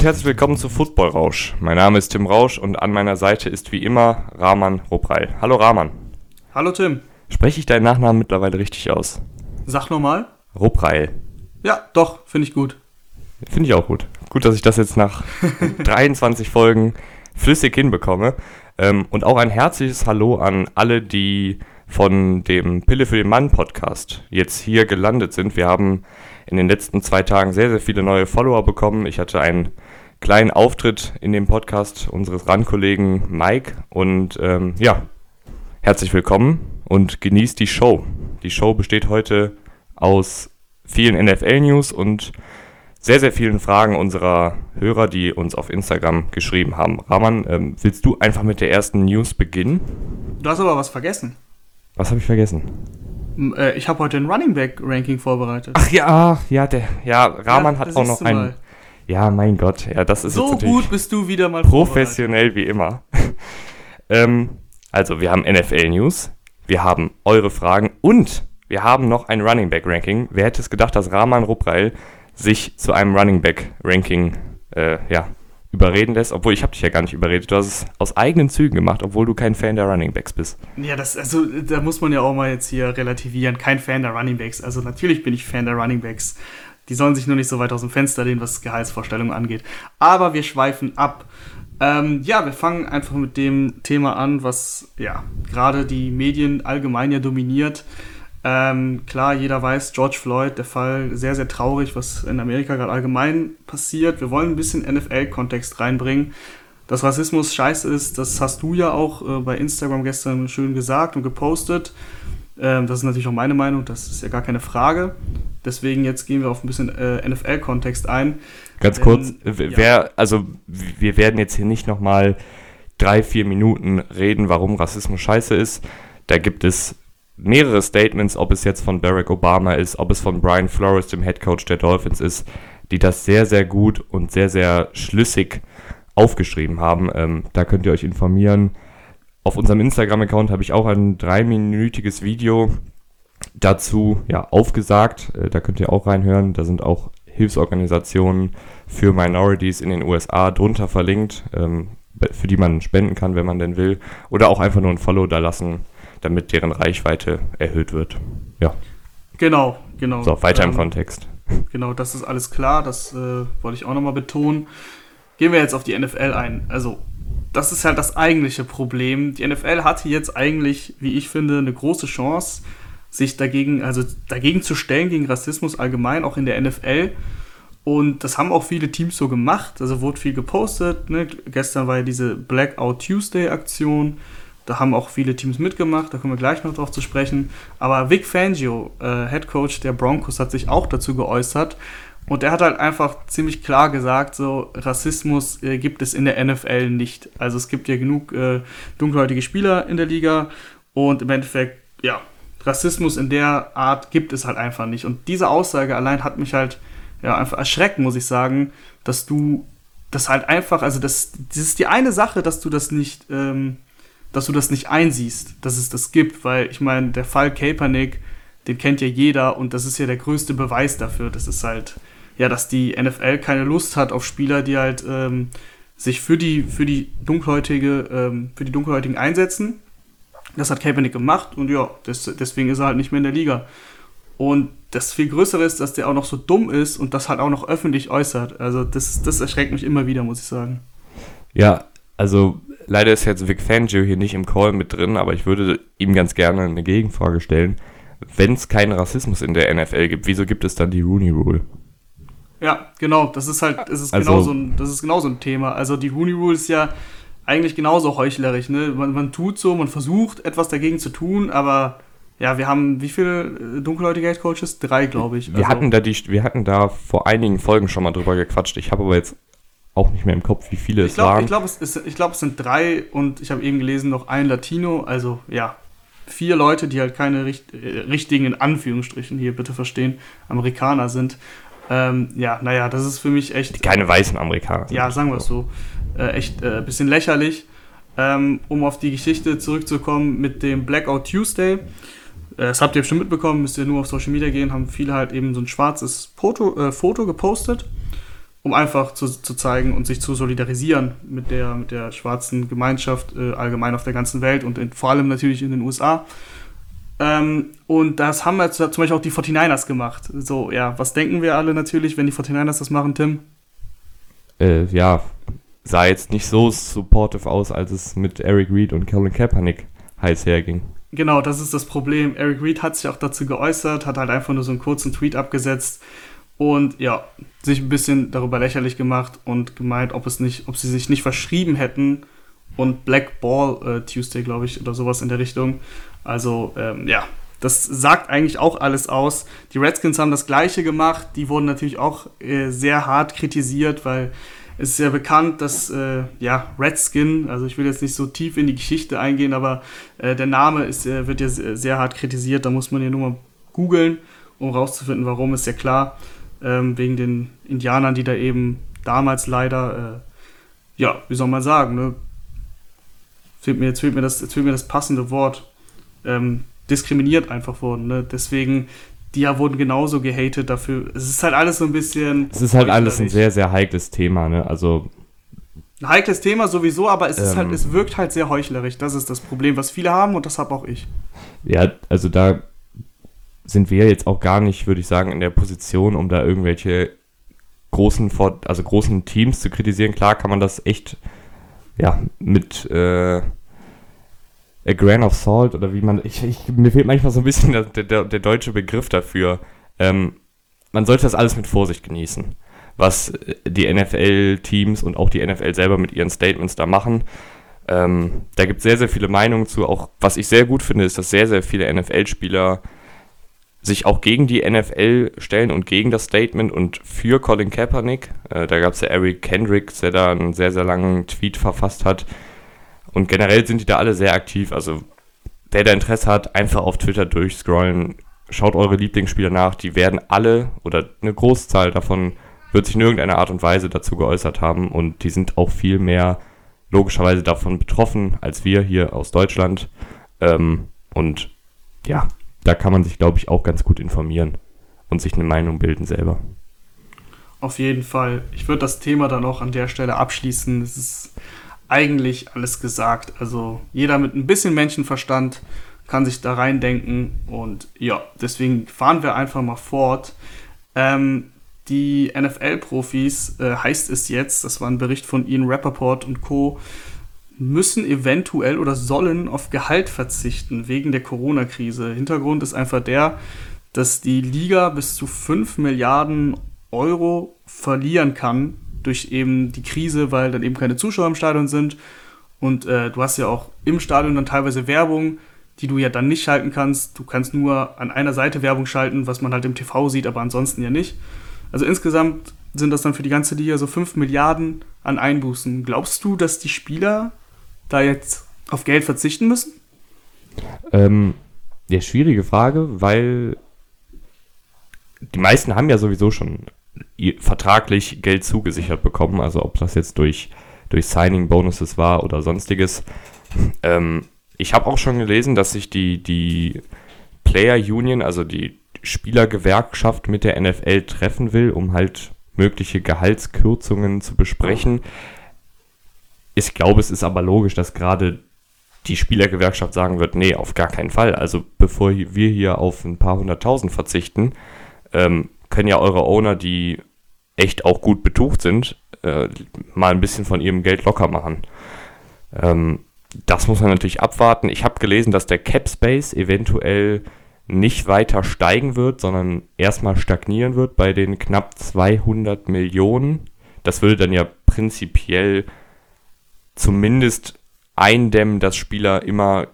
Und herzlich willkommen zu Football Rausch. Mein Name ist Tim Rausch und an meiner Seite ist wie immer Rahman Ropreil. Hallo Rahman. Hallo Tim. Spreche ich deinen Nachnamen mittlerweile richtig aus? Sag nochmal. Ropreil. Ja, doch, finde ich gut. Finde ich auch gut. Gut, dass ich das jetzt nach 23 Folgen flüssig hinbekomme. Ähm, und auch ein herzliches Hallo an alle, die von dem Pille für den Mann Podcast jetzt hier gelandet sind. Wir haben in den letzten zwei Tagen sehr, sehr viele neue Follower bekommen. Ich hatte einen kleinen Auftritt in dem Podcast unseres RAN-Kollegen Mike und ähm, ja, herzlich willkommen und genießt die Show. Die Show besteht heute aus vielen NFL-News und sehr, sehr vielen Fragen unserer Hörer, die uns auf Instagram geschrieben haben. Rahman, ähm, willst du einfach mit der ersten News beginnen? Du hast aber was vergessen. Was habe ich vergessen? Äh, ich habe heute ein Running Back Ranking vorbereitet. Ach ja, ja, der, ja, Rahman ja, hat auch noch ein. Ja, mein Gott, ja, das ist so gut bist du wieder mal professionell wie immer. ähm, also, wir haben NFL News, wir haben eure Fragen und wir haben noch ein Running Back Ranking. Wer hätte es gedacht, dass Rahman Rupreil sich zu einem Running Back Ranking äh, ja, überreden lässt, obwohl ich habe dich ja gar nicht überredet. Du hast es aus eigenen Zügen gemacht, obwohl du kein Fan der Running Backs bist. Ja, das also da muss man ja auch mal jetzt hier relativieren. Kein Fan der Running Backs. Also natürlich bin ich Fan der Running Backs. Die sollen sich nur nicht so weit aus dem Fenster lehnen, was Gehaltsvorstellungen angeht. Aber wir schweifen ab. Ähm, ja, wir fangen einfach mit dem Thema an, was ja gerade die Medien allgemein ja dominiert. Ähm, klar, jeder weiß, George Floyd, der Fall, sehr, sehr traurig, was in Amerika gerade allgemein passiert. Wir wollen ein bisschen NFL-Kontext reinbringen. Dass Rassismus scheiße ist, das hast du ja auch äh, bei Instagram gestern schön gesagt und gepostet. Ähm, das ist natürlich auch meine Meinung, das ist ja gar keine Frage. Deswegen jetzt gehen wir auf ein bisschen äh, NFL-Kontext ein. Ganz Denn, kurz, wer, ja. also wir werden jetzt hier nicht nochmal drei, vier Minuten reden, warum Rassismus scheiße ist. Da gibt es mehrere Statements, ob es jetzt von Barack Obama ist, ob es von Brian Flores, dem Head Coach der Dolphins ist, die das sehr, sehr gut und sehr, sehr schlüssig aufgeschrieben haben. Ähm, da könnt ihr euch informieren. Auf unserem Instagram-Account habe ich auch ein dreiminütiges Video dazu ja, aufgesagt. Äh, da könnt ihr auch reinhören. Da sind auch Hilfsorganisationen für Minorities in den USA drunter verlinkt, ähm, für die man spenden kann, wenn man denn will. Oder auch einfach nur ein Follow da lassen damit deren Reichweite erhöht wird. Ja. Genau, genau. So, weiter ähm, im Kontext. Genau, das ist alles klar, das äh, wollte ich auch nochmal betonen. Gehen wir jetzt auf die NFL ein. Also, das ist halt das eigentliche Problem. Die NFL hatte jetzt eigentlich, wie ich finde, eine große Chance, sich dagegen, also dagegen zu stellen, gegen Rassismus allgemein, auch in der NFL. Und das haben auch viele Teams so gemacht. Also wurde viel gepostet. Ne? Gestern war ja diese Blackout Tuesday Aktion. Da haben auch viele Teams mitgemacht, da kommen wir gleich noch drauf zu sprechen. Aber Vic Fangio, äh, Head Coach der Broncos, hat sich auch dazu geäußert. Und er hat halt einfach ziemlich klar gesagt, so Rassismus äh, gibt es in der NFL nicht. Also es gibt ja genug äh, dunkelhäutige Spieler in der Liga und im Endeffekt, ja, Rassismus in der Art gibt es halt einfach nicht. Und diese Aussage allein hat mich halt ja, einfach erschreckt, muss ich sagen, dass du das halt einfach, also das, das ist die eine Sache, dass du das nicht ähm, dass du das nicht einsiehst, dass es das gibt, weil ich meine, der Fall Kaepernick, den kennt ja jeder und das ist ja der größte Beweis dafür. Das ist halt, ja, dass die NFL keine Lust hat auf Spieler, die halt ähm, sich für die, für die dunkelhäutige, ähm, für die Dunkelhäutigen einsetzen. Das hat Kaepernick gemacht und ja, das, deswegen ist er halt nicht mehr in der Liga. Und das viel Größere ist, dass der auch noch so dumm ist und das halt auch noch öffentlich äußert. Also das, das erschreckt mich immer wieder, muss ich sagen. Ja, also Leider ist jetzt Vic Fangio hier nicht im Call mit drin, aber ich würde ihm ganz gerne eine Gegenfrage stellen. Wenn es keinen Rassismus in der NFL gibt, wieso gibt es dann die Rooney Rule? Ja, genau, das ist halt, das ist, also, genauso ein, das ist genauso ein Thema. Also die Rooney Rule ist ja eigentlich genauso heuchlerisch. Ne? Man, man tut so, man versucht etwas dagegen zu tun, aber ja, wir haben wie viele äh, dunkelhäutige Head Coaches? Drei, glaube ich. Wir, also, hatten da die, wir hatten da vor einigen Folgen schon mal drüber gequatscht. Ich habe aber jetzt auch nicht mehr im Kopf, wie viele ich glaub, es waren. Ich glaube, es, glaub, es sind drei und ich habe eben gelesen, noch ein Latino, also ja, vier Leute, die halt keine richt äh, richtigen, in Anführungsstrichen hier bitte verstehen, Amerikaner sind. Ähm, ja, naja, das ist für mich echt. Keine weißen Amerikaner. Ja, sagen wir es so. Äh, echt ein äh, bisschen lächerlich. Ähm, um auf die Geschichte zurückzukommen mit dem Blackout Tuesday. Äh, das habt ihr bestimmt mitbekommen, müsst ihr nur auf Social Media gehen, haben viele halt eben so ein schwarzes Foto, äh, Foto gepostet um einfach zu, zu zeigen und sich zu solidarisieren mit der, mit der schwarzen Gemeinschaft äh, allgemein auf der ganzen Welt und in, vor allem natürlich in den USA. Ähm, und das haben jetzt zum Beispiel auch die 49ers gemacht. So, ja, was denken wir alle natürlich, wenn die 49ers das machen, Tim? Äh, ja, sah jetzt nicht so supportive aus, als es mit Eric Reed und Colin Kaepernick heiß herging. Genau, das ist das Problem. Eric Reed hat sich auch dazu geäußert, hat halt einfach nur so einen kurzen Tweet abgesetzt und ja, sich ein bisschen darüber lächerlich gemacht und gemeint, ob es nicht, ob sie sich nicht verschrieben hätten und Black Ball äh, Tuesday, glaube ich, oder sowas in der Richtung. Also ähm, ja, das sagt eigentlich auch alles aus. Die Redskins haben das gleiche gemacht. Die wurden natürlich auch äh, sehr hart kritisiert, weil es ist ja bekannt, dass äh, ja, Redskin, also ich will jetzt nicht so tief in die Geschichte eingehen, aber äh, der Name ist, äh, wird ja sehr, sehr, hart kritisiert. Da muss man ja nur mal googeln, um rauszufinden, warum, ist ja klar. Ähm, wegen den Indianern, die da eben damals leider, äh, ja, wie soll man sagen, ne? Fehlt mir, jetzt, fehlt mir das, jetzt fehlt mir das passende Wort. Ähm, diskriminiert einfach wurden. Ne? Deswegen die ja wurden genauso gehatet dafür. Es ist halt alles so ein bisschen. Es ist halt alles ein sehr, sehr heikles Thema, ne? Also. Ein heikles Thema sowieso, aber es ist halt, ähm, halt, es wirkt halt sehr heuchlerisch. Das ist das Problem, was viele haben und das habe auch ich. Ja, also da sind wir jetzt auch gar nicht, würde ich sagen, in der Position, um da irgendwelche großen, also großen Teams zu kritisieren. Klar kann man das echt, ja, mit, äh, a grain of salt oder wie man, ich, ich, mir fehlt manchmal so ein bisschen der, der, der deutsche Begriff dafür. Ähm, man sollte das alles mit Vorsicht genießen, was die NFL-Teams und auch die NFL selber mit ihren Statements da machen. Ähm, da gibt es sehr, sehr viele Meinungen zu. Auch was ich sehr gut finde, ist, dass sehr, sehr viele NFL-Spieler sich auch gegen die NFL stellen und gegen das Statement und für Colin Kaepernick. Äh, da gab es ja Eric Kendricks, der da einen sehr, sehr langen Tweet verfasst hat, und generell sind die da alle sehr aktiv. Also, wer da Interesse hat, einfach auf Twitter durchscrollen. Schaut eure Lieblingsspieler nach. Die werden alle oder eine Großzahl davon wird sich in irgendeiner Art und Weise dazu geäußert haben. Und die sind auch viel mehr logischerweise davon betroffen als wir hier aus Deutschland. Ähm, und ja, da kann man sich, glaube ich, auch ganz gut informieren und sich eine Meinung bilden selber. Auf jeden Fall. Ich würde das Thema dann auch an der Stelle abschließen. Es ist eigentlich alles gesagt. Also jeder mit ein bisschen Menschenverstand kann sich da reindenken und ja, deswegen fahren wir einfach mal fort. Ähm, die NFL-Profis, äh, heißt es jetzt, das war ein Bericht von Ian Rappaport und Co., müssen eventuell oder sollen auf Gehalt verzichten wegen der Corona-Krise. Hintergrund ist einfach der, dass die Liga bis zu 5 Milliarden Euro verlieren kann durch eben die Krise, weil dann eben keine Zuschauer im Stadion sind. Und äh, du hast ja auch im Stadion dann teilweise Werbung, die du ja dann nicht schalten kannst. Du kannst nur an einer Seite Werbung schalten, was man halt im TV sieht, aber ansonsten ja nicht. Also insgesamt sind das dann für die ganze Liga so 5 Milliarden an Einbußen. Glaubst du, dass die Spieler da jetzt auf Geld verzichten müssen? Ähm, ja, schwierige Frage, weil die meisten haben ja sowieso schon vertraglich Geld zugesichert bekommen, also ob das jetzt durch, durch Signing-Bonuses war oder sonstiges. Ähm, ich habe auch schon gelesen, dass sich die, die Player Union, also die Spielergewerkschaft mit der NFL treffen will, um halt mögliche Gehaltskürzungen zu besprechen. Ich glaube, es ist aber logisch, dass gerade die Spielergewerkschaft sagen wird, nee, auf gar keinen Fall. Also bevor wir hier auf ein paar hunderttausend verzichten, ähm, können ja eure Owner, die echt auch gut betucht sind, äh, mal ein bisschen von ihrem Geld locker machen. Ähm, das muss man natürlich abwarten. Ich habe gelesen, dass der Cap Space eventuell nicht weiter steigen wird, sondern erstmal stagnieren wird bei den knapp 200 Millionen. Das würde dann ja prinzipiell zumindest eindämmen, dass Spieler immer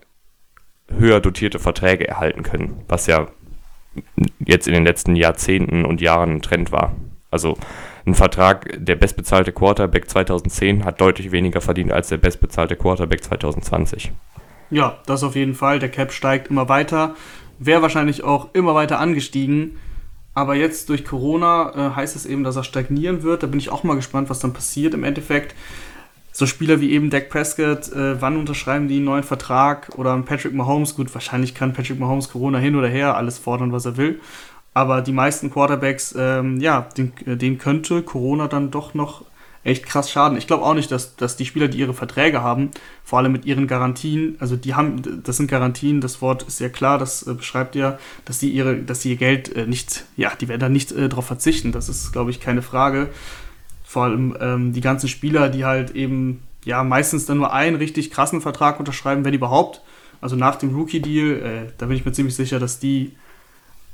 höher dotierte Verträge erhalten können, was ja jetzt in den letzten Jahrzehnten und Jahren ein Trend war. Also ein Vertrag, der bestbezahlte Quarterback 2010 hat deutlich weniger verdient als der bestbezahlte Quarterback 2020. Ja, das auf jeden Fall. Der Cap steigt immer weiter, wäre wahrscheinlich auch immer weiter angestiegen. Aber jetzt durch Corona äh, heißt es eben, dass er stagnieren wird. Da bin ich auch mal gespannt, was dann passiert im Endeffekt so Spieler wie eben Dak Prescott, äh, wann unterschreiben die einen neuen Vertrag? Oder Patrick Mahomes, gut, wahrscheinlich kann Patrick Mahomes Corona hin oder her alles fordern, was er will. Aber die meisten Quarterbacks, ähm, ja, den, denen könnte Corona dann doch noch echt krass schaden. Ich glaube auch nicht, dass, dass die Spieler, die ihre Verträge haben, vor allem mit ihren Garantien, also die haben, das sind Garantien, das Wort ist sehr klar, das äh, beschreibt ja, dass sie ihre, dass sie ihr Geld äh, nicht, ja, die werden da nicht äh, darauf verzichten. Das ist, glaube ich, keine Frage. Vor allem ähm, die ganzen Spieler, die halt eben, ja, meistens dann nur einen richtig krassen Vertrag unterschreiben, wenn überhaupt. Also nach dem Rookie-Deal, äh, da bin ich mir ziemlich sicher, dass die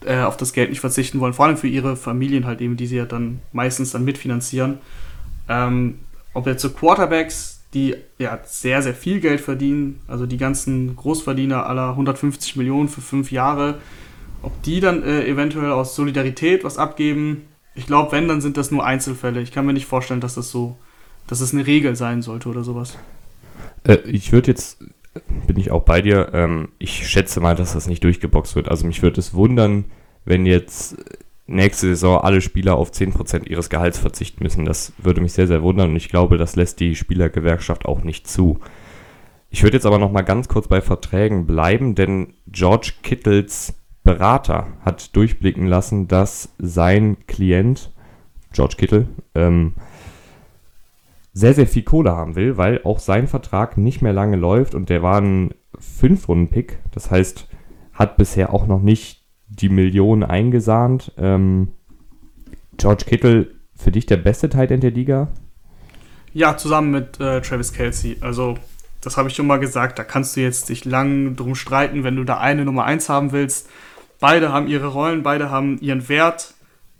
äh, auf das Geld nicht verzichten wollen, vor allem für ihre Familien halt eben, die sie ja dann meistens dann mitfinanzieren. Ähm, ob jetzt so Quarterbacks, die ja sehr, sehr viel Geld verdienen, also die ganzen Großverdiener aller 150 Millionen für fünf Jahre, ob die dann äh, eventuell aus Solidarität was abgeben. Ich glaube, wenn, dann sind das nur Einzelfälle. Ich kann mir nicht vorstellen, dass das so, dass es das eine Regel sein sollte oder sowas. Äh, ich würde jetzt, bin ich auch bei dir, ähm, ich schätze mal, dass das nicht durchgeboxt wird. Also mich würde es wundern, wenn jetzt nächste Saison alle Spieler auf 10% ihres Gehalts verzichten müssen. Das würde mich sehr, sehr wundern und ich glaube, das lässt die Spielergewerkschaft auch nicht zu. Ich würde jetzt aber noch mal ganz kurz bei Verträgen bleiben, denn George Kittles Berater hat durchblicken lassen, dass sein Klient, George Kittle, ähm, sehr, sehr viel Kohle haben will, weil auch sein Vertrag nicht mehr lange läuft und der war ein Fünf-Runden-Pick. Das heißt, hat bisher auch noch nicht die Millionen eingesahnt. Ähm, George Kittle, für dich der beste Tight End der Liga? Ja, zusammen mit äh, Travis Kelsey. Also, das habe ich schon mal gesagt. Da kannst du jetzt dich lang drum streiten, wenn du da eine Nummer 1 haben willst. Beide haben ihre Rollen, beide haben ihren Wert.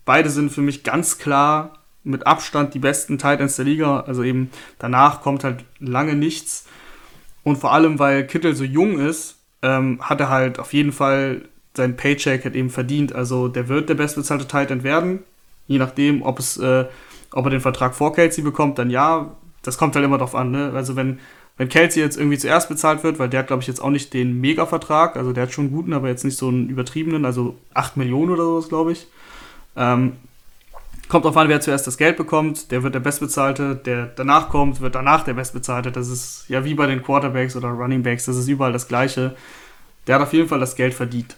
Beide sind für mich ganz klar mit Abstand die besten Tight Ends der Liga. Also eben danach kommt halt lange nichts. Und vor allem, weil Kittel so jung ist, ähm, hat er halt auf jeden Fall sein Paycheck hat eben verdient. Also der wird der bestbezahlte Tight End werden. Je nachdem, ob es, äh, ob er den Vertrag vor Kelsey bekommt, dann ja. Das kommt halt immer drauf an. Ne? Also wenn, wenn Kelsey jetzt irgendwie zuerst bezahlt wird, weil der glaube ich, jetzt auch nicht den Mega-Vertrag, also der hat schon einen guten, aber jetzt nicht so einen übertriebenen, also 8 Millionen oder sowas, glaube ich. Ähm, kommt drauf an, wer zuerst das Geld bekommt, der wird der Bestbezahlte, der danach kommt, wird danach der Bestbezahlte. Das ist ja wie bei den Quarterbacks oder Runningbacks, das ist überall das Gleiche. Der hat auf jeden Fall das Geld verdient.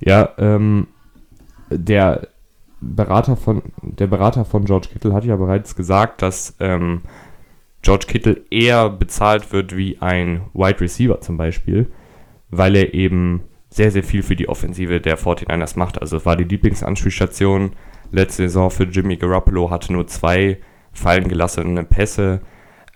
Ja, ähm, der Berater von der Berater von George Kittle hat ja bereits gesagt, dass ähm, George Kittle eher bezahlt wird wie ein Wide Receiver zum Beispiel, weil er eben sehr, sehr viel für die Offensive der 49ers macht. Also es war die Lieblingsanspielstation letzte Saison für Jimmy Garoppolo, hatte nur zwei fallen gelassene Pässe.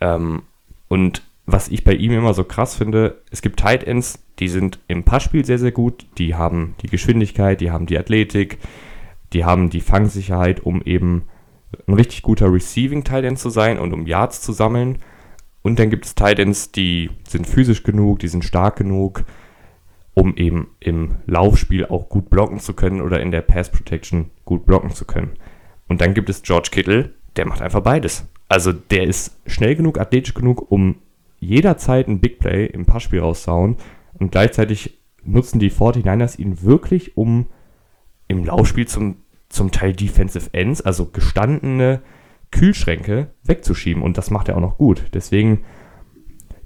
Ähm, und was ich bei ihm immer so krass finde, es gibt Tight Ends, die sind im Passspiel sehr, sehr gut. Die haben die Geschwindigkeit, die haben die Athletik, die haben die Fangsicherheit, um eben ein richtig guter Receiving Tight End zu sein und um Yards zu sammeln. Und dann gibt es Tight Ends, die sind physisch genug, die sind stark genug, um eben im Laufspiel auch gut blocken zu können oder in der Pass Protection gut blocken zu können. Und dann gibt es George Kittle, der macht einfach beides. Also der ist schnell genug, athletisch genug, um jederzeit ein Big Play im Passspiel rauszuhauen und gleichzeitig nutzen die 49ers ihn wirklich, um im Laufspiel zum, zum Teil Defensive Ends, also gestandene Kühlschränke, wegzuschieben. Und das macht er auch noch gut. Deswegen,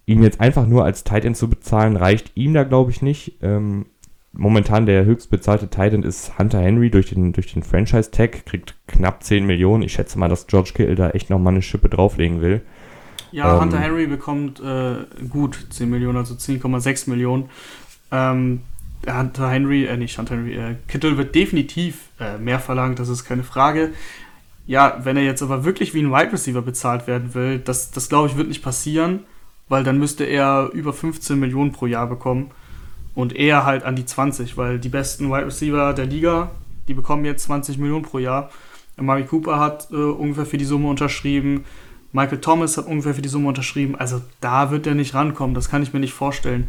ihn jetzt einfach nur als Tight End zu bezahlen, reicht ihm da, glaube ich, nicht. Ähm, momentan der höchstbezahlte Tight End ist Hunter Henry durch den, durch den Franchise-Tag, kriegt knapp 10 Millionen. Ich schätze mal, dass George Kittle da echt nochmal eine Schippe drauflegen will. Ja, ähm, Hunter Henry bekommt äh, gut 10 Millionen, also 10,6 Millionen. Ähm, Hunter Henry, äh, nicht Hunter Henry, äh, Kittel wird definitiv äh, mehr verlangt, das ist keine Frage. Ja, wenn er jetzt aber wirklich wie ein Wide Receiver bezahlt werden will, das, das glaube ich wird nicht passieren, weil dann müsste er über 15 Millionen pro Jahr bekommen und er halt an die 20, weil die besten Wide Receiver der Liga, die bekommen jetzt 20 Millionen pro Jahr. Mari Cooper hat äh, ungefähr für die Summe unterschrieben. Michael Thomas hat ungefähr für die Summe unterschrieben. Also da wird er nicht rankommen. Das kann ich mir nicht vorstellen.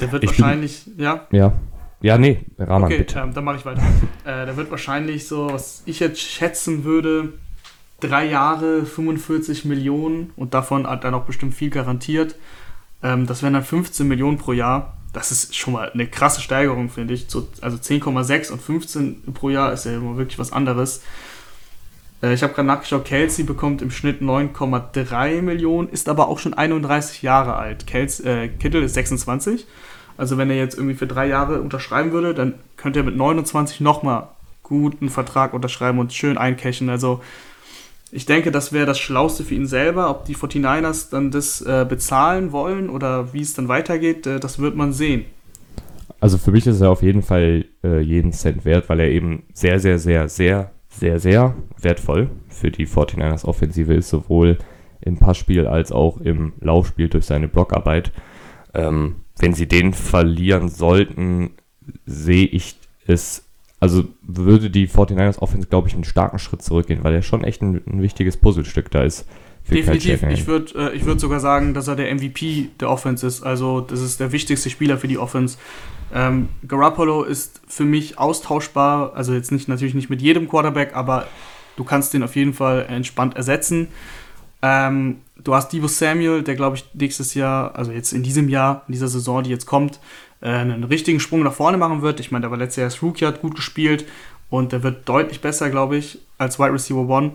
Der wird ich wahrscheinlich, bin, ja? Ja. Ja, nee, Rahman, okay, bitte. Ähm, dann mache ich weiter. äh, der wird wahrscheinlich so, was ich jetzt schätzen würde, drei Jahre 45 Millionen und davon hat er noch bestimmt viel garantiert. Ähm, das wären dann 15 Millionen pro Jahr. Das ist schon mal eine krasse Steigerung, finde ich. So, also 10,6 und 15 pro Jahr ist ja immer wirklich was anderes. Äh, ich habe gerade nachgeschaut, Kelsey bekommt im Schnitt 9,3 Millionen, ist aber auch schon 31 Jahre alt. Kels, äh, Kittel ist 26. Also wenn er jetzt irgendwie für drei Jahre unterschreiben würde, dann könnte er mit 29 nochmal guten Vertrag unterschreiben und schön eincashen. Also ich denke, das wäre das Schlauste für ihn selber. Ob die 49ers dann das äh, bezahlen wollen oder wie es dann weitergeht, äh, das wird man sehen. Also für mich ist er auf jeden Fall äh, jeden Cent wert, weil er eben sehr, sehr, sehr, sehr, sehr, sehr wertvoll für die 49ers Offensive ist, sowohl im Passspiel als auch im Laufspiel durch seine Blockarbeit. Ähm, wenn sie den verlieren sollten, sehe ich es, also würde die 49ers Offense, glaube ich, einen starken Schritt zurückgehen, weil er schon echt ein, ein wichtiges Puzzlestück da ist. Definitiv. Ich würde äh, würd sogar sagen, dass er der MVP der Offense ist. Also, das ist der wichtigste Spieler für die Offense. Ähm, Garoppolo ist für mich austauschbar. Also, jetzt nicht natürlich nicht mit jedem Quarterback, aber du kannst den auf jeden Fall entspannt ersetzen. Ähm, du hast Divo Samuel, der, glaube ich, nächstes Jahr, also jetzt in diesem Jahr, in dieser Saison, die jetzt kommt, äh, einen richtigen Sprung nach vorne machen wird. Ich meine, der war letztes Jahr als Rookie, hat gut gespielt und der wird deutlich besser, glaube ich, als Wide Receiver One.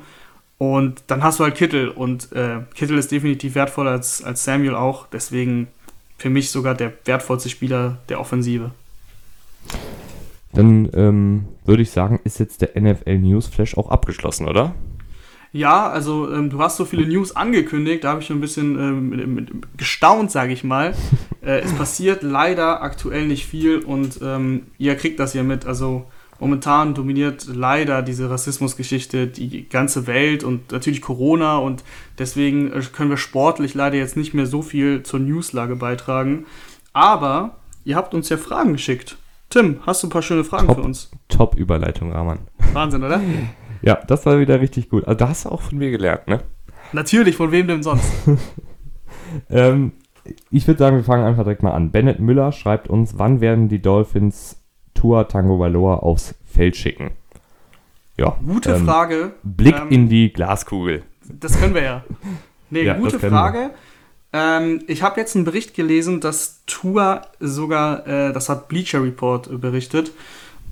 Und dann hast du halt Kittel und äh, Kittel ist definitiv wertvoller als, als Samuel auch. Deswegen für mich sogar der wertvollste Spieler der Offensive. Dann ähm, würde ich sagen, ist jetzt der NFL News Flash auch abgeschlossen, oder? Ja, also ähm, du hast so viele News angekündigt, da habe ich schon ein bisschen ähm, mit, mit, gestaunt, sage ich mal. Äh, es passiert leider aktuell nicht viel und ähm, ihr kriegt das ja mit. Also momentan dominiert leider diese Rassismusgeschichte die ganze Welt und natürlich Corona und deswegen äh, können wir sportlich leider jetzt nicht mehr so viel zur Newslage beitragen. Aber ihr habt uns ja Fragen geschickt. Tim, hast du ein paar schöne Fragen top, für uns? Top Überleitung, Rahman. Wahnsinn, oder? ja, das war wieder richtig gut. Also da hast du auch von mir gelernt, ne? Natürlich, von wem denn sonst? ähm, ich würde sagen, wir fangen einfach direkt mal an. Bennett Müller schreibt uns, wann werden die Dolphins Tua Tango Valoa aufs Feld schicken? Ja. Gute ähm, Frage. Blick ähm, in die Glaskugel. Das können wir ja. Nee, ja, gute Frage. Ähm, ich habe jetzt einen Bericht gelesen, dass Tua sogar, äh, das hat Bleacher Report berichtet,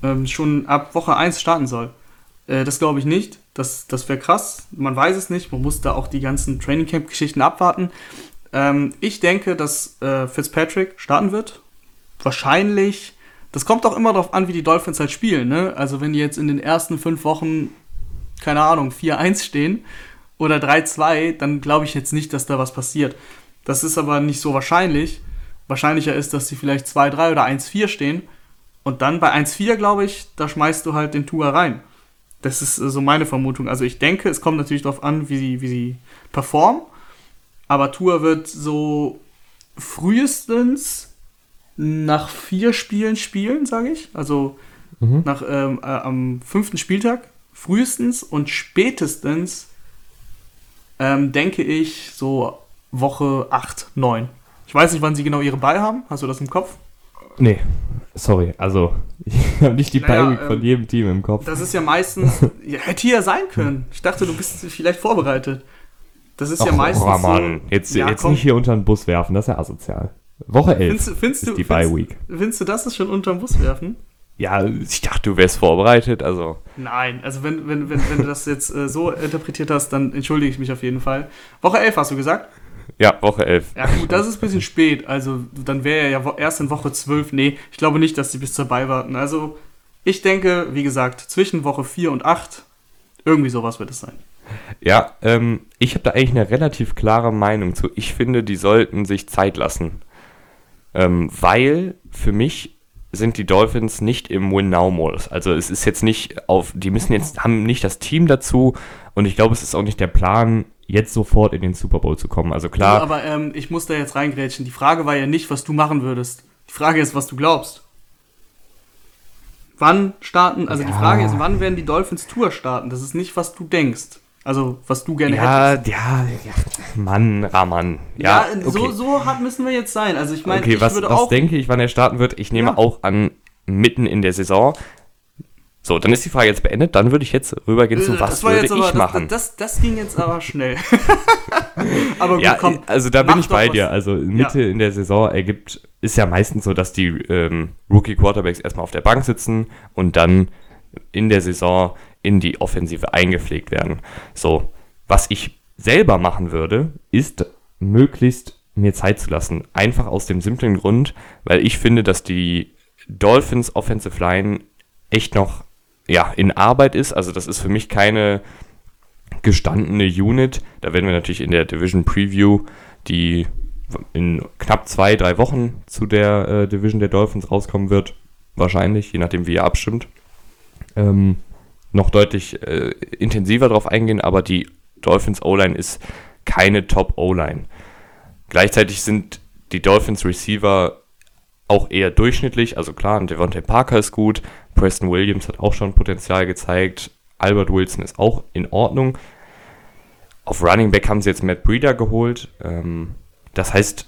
ähm, schon ab Woche 1 starten soll. Äh, das glaube ich nicht. Das, das wäre krass. Man weiß es nicht. Man muss da auch die ganzen Training Camp-Geschichten abwarten. Ähm, ich denke, dass äh, Fitzpatrick starten wird. Wahrscheinlich das kommt auch immer darauf an, wie die Dolphins halt spielen. Ne? Also wenn die jetzt in den ersten fünf Wochen, keine Ahnung, 4-1 stehen oder 3-2, dann glaube ich jetzt nicht, dass da was passiert. Das ist aber nicht so wahrscheinlich. Wahrscheinlicher ist, dass sie vielleicht 2-3 oder 1-4 stehen. Und dann bei 1-4, glaube ich, da schmeißt du halt den Tour rein. Das ist so meine Vermutung. Also ich denke, es kommt natürlich darauf an, wie sie, wie sie performen. Aber Tour wird so frühestens nach vier Spielen spielen, sage ich. Also mhm. nach, ähm, äh, am fünften Spieltag frühestens und spätestens ähm, denke ich so Woche 8, 9. Ich weiß nicht, wann sie genau ihre Ball haben. Hast du das im Kopf? Nee, sorry. Also, ich habe nicht die naja, Bye ähm, von jedem Team im Kopf. Das ist ja meistens. ja, hätte ja sein können. Ich dachte, du bist vielleicht vorbereitet. Das ist Och, ja meistens. Oh Mann, jetzt, ja, jetzt nicht hier unter den Bus werfen, das ist ja asozial. Woche 11 findest, findest ist du, die Bye Week. Findest du das ist schon unter den Bus werfen? Ja, ich dachte, du wärst vorbereitet, also. Nein, also wenn, wenn, wenn, wenn du das jetzt äh, so interpretiert hast, dann entschuldige ich mich auf jeden Fall. Woche 11 hast du gesagt? Ja, Woche 11. Ja, gut, das ist ein bisschen spät. Also, dann wäre ja erst in Woche 12. Nee, ich glaube nicht, dass die bis zur Bye warten. Also, ich denke, wie gesagt, zwischen Woche 4 und 8, irgendwie sowas wird es sein. Ja, ähm, ich habe da eigentlich eine relativ klare Meinung zu. Ich finde, die sollten sich Zeit lassen. Ähm, weil für mich sind die Dolphins nicht im Win-Now-Modus. Also es ist jetzt nicht auf, die müssen jetzt, haben nicht das Team dazu und ich glaube, es ist auch nicht der Plan, jetzt sofort in den Super Bowl zu kommen. Also klar. aber ähm, ich muss da jetzt reingrätschen. Die Frage war ja nicht, was du machen würdest. Die Frage ist, was du glaubst. Wann starten, also ja. die Frage ist, wann werden die Dolphins Tour starten? Das ist nicht, was du denkst. Also, was du gerne ja, hättest. Ja, ja, Mann, Rahman. Ja, ja okay. so, so hart müssen wir jetzt sein. Also, ich meine, okay, ich was, würde was auch. denke ich, wann er starten wird? Ich nehme ja. auch an, mitten in der Saison. So, dann ist die Frage jetzt beendet. Dann würde ich jetzt rübergehen zu, äh, was würde ich aber, machen? Das, das, das, ging jetzt aber schnell. aber gut, ja, komm. Also, da bin ich bei dir. Also, Mitte ja. in der Saison ergibt, ist ja meistens so, dass die ähm, Rookie-Quarterbacks erstmal auf der Bank sitzen und dann in der Saison in die Offensive eingepflegt werden. So, was ich selber machen würde, ist möglichst mir Zeit zu lassen. Einfach aus dem simplen Grund, weil ich finde, dass die Dolphins Offensive Line echt noch ja, in Arbeit ist. Also das ist für mich keine gestandene Unit. Da werden wir natürlich in der Division Preview, die in knapp zwei, drei Wochen zu der äh, Division der Dolphins rauskommen wird, wahrscheinlich, je nachdem wie ihr abstimmt, ähm, noch deutlich äh, intensiver drauf eingehen, aber die Dolphins O-Line ist keine Top O-Line. Gleichzeitig sind die Dolphins Receiver auch eher durchschnittlich. Also klar, Devontae Parker ist gut, Preston Williams hat auch schon Potenzial gezeigt, Albert Wilson ist auch in Ordnung. Auf Running Back haben sie jetzt Matt Breeder geholt. Ähm, das heißt,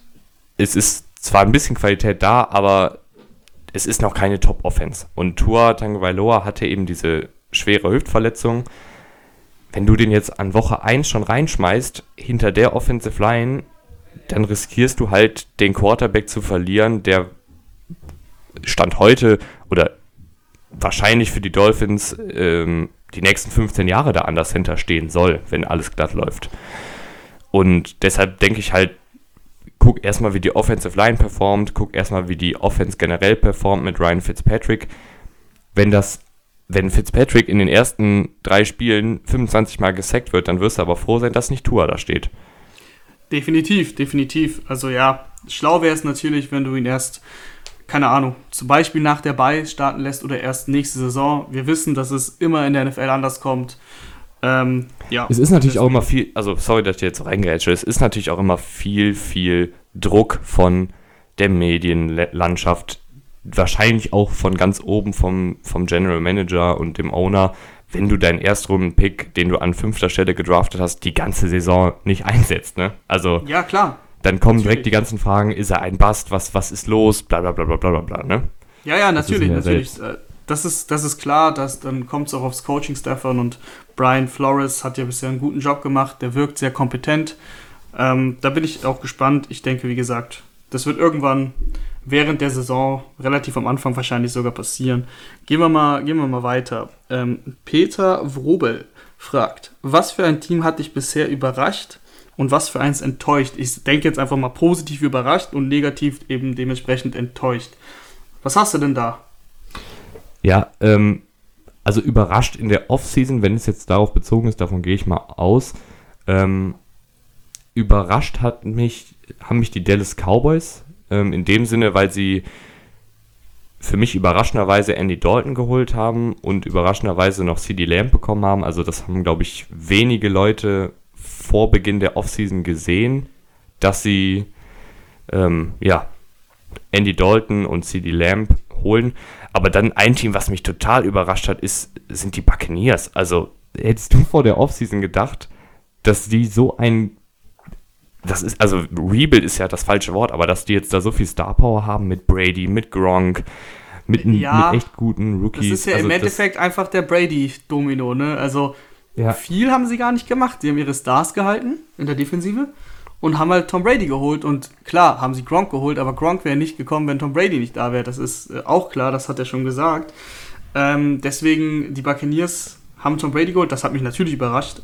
es ist zwar ein bisschen Qualität da, aber es ist noch keine Top-Offense. Und Tua Tagovailoa hatte eben diese schwere Hüftverletzung. Wenn du den jetzt an Woche 1 schon reinschmeißt, hinter der Offensive Line, dann riskierst du halt den Quarterback zu verlieren, der Stand heute oder wahrscheinlich für die Dolphins ähm, die nächsten 15 Jahre da anders hinterstehen soll, wenn alles glatt läuft. Und deshalb denke ich halt, guck erstmal, wie die Offensive Line performt, guck erstmal, wie die Offense generell performt mit Ryan Fitzpatrick. Wenn das, wenn Fitzpatrick in den ersten drei Spielen 25 Mal gesackt wird, dann wirst du aber froh sein, dass nicht Tua da steht. Definitiv, definitiv. Also ja, schlau wäre es natürlich, wenn du ihn erst, keine Ahnung, zum Beispiel nach der Bay starten lässt oder erst nächste Saison. Wir wissen, dass es immer in der NFL anders kommt. Ähm, ja. Es ist natürlich auch immer viel, also sorry, dass ich jetzt reingrätsche, es ist natürlich auch immer viel, viel Druck von der Medienlandschaft, wahrscheinlich auch von ganz oben vom, vom General Manager und dem Owner, wenn du deinen Erstrunden-Pick, den du an fünfter Stelle gedraftet hast, die ganze Saison nicht einsetzt, ne? Also. Ja, klar. Dann kommen natürlich. direkt die ganzen Fragen, ist er ein Bast, was, was ist los, bla bla bla bla bla bla, ne? Ja, ja, natürlich, natürlich. Selbst. Äh, das ist, das ist klar, dass, dann kommt es auch aufs Coaching-Staff an und Brian Flores hat ja bisher einen guten Job gemacht, der wirkt sehr kompetent. Ähm, da bin ich auch gespannt. Ich denke, wie gesagt, das wird irgendwann während der Saison, relativ am Anfang wahrscheinlich sogar passieren. Gehen wir mal, gehen wir mal weiter. Ähm, Peter Wrobel fragt, was für ein Team hat dich bisher überrascht und was für eins enttäuscht? Ich denke jetzt einfach mal positiv überrascht und negativ eben dementsprechend enttäuscht. Was hast du denn da? Ja, ähm, also überrascht in der Offseason, wenn es jetzt darauf bezogen ist, davon gehe ich mal aus. Ähm, überrascht hat mich, haben mich die Dallas Cowboys ähm, in dem Sinne, weil sie für mich überraschenderweise Andy Dalton geholt haben und überraschenderweise noch CD Lamb bekommen haben. Also das haben, glaube ich, wenige Leute vor Beginn der Offseason gesehen, dass sie ähm, ja, Andy Dalton und CD Lamb holen. Aber dann ein Team, was mich total überrascht hat, ist, sind die Buccaneers. Also hättest du vor der Offseason gedacht, dass die so ein das ist, also Rebuild ist ja das falsche Wort, aber dass die jetzt da so viel Star Power haben mit Brady, mit Gronk, mit, ja, mit echt guten Rookies. Das ist ja also im Endeffekt einfach der Brady-Domino, ne? Also ja. viel haben sie gar nicht gemacht. Sie haben ihre Stars gehalten in der Defensive und haben halt Tom Brady geholt. Und klar, haben sie Gronk geholt, aber Gronk wäre nicht gekommen, wenn Tom Brady nicht da wäre. Das ist äh, auch klar, das hat er schon gesagt. Ähm, deswegen, die Buccaneers haben Tom Brady geholt. Das hat mich natürlich überrascht.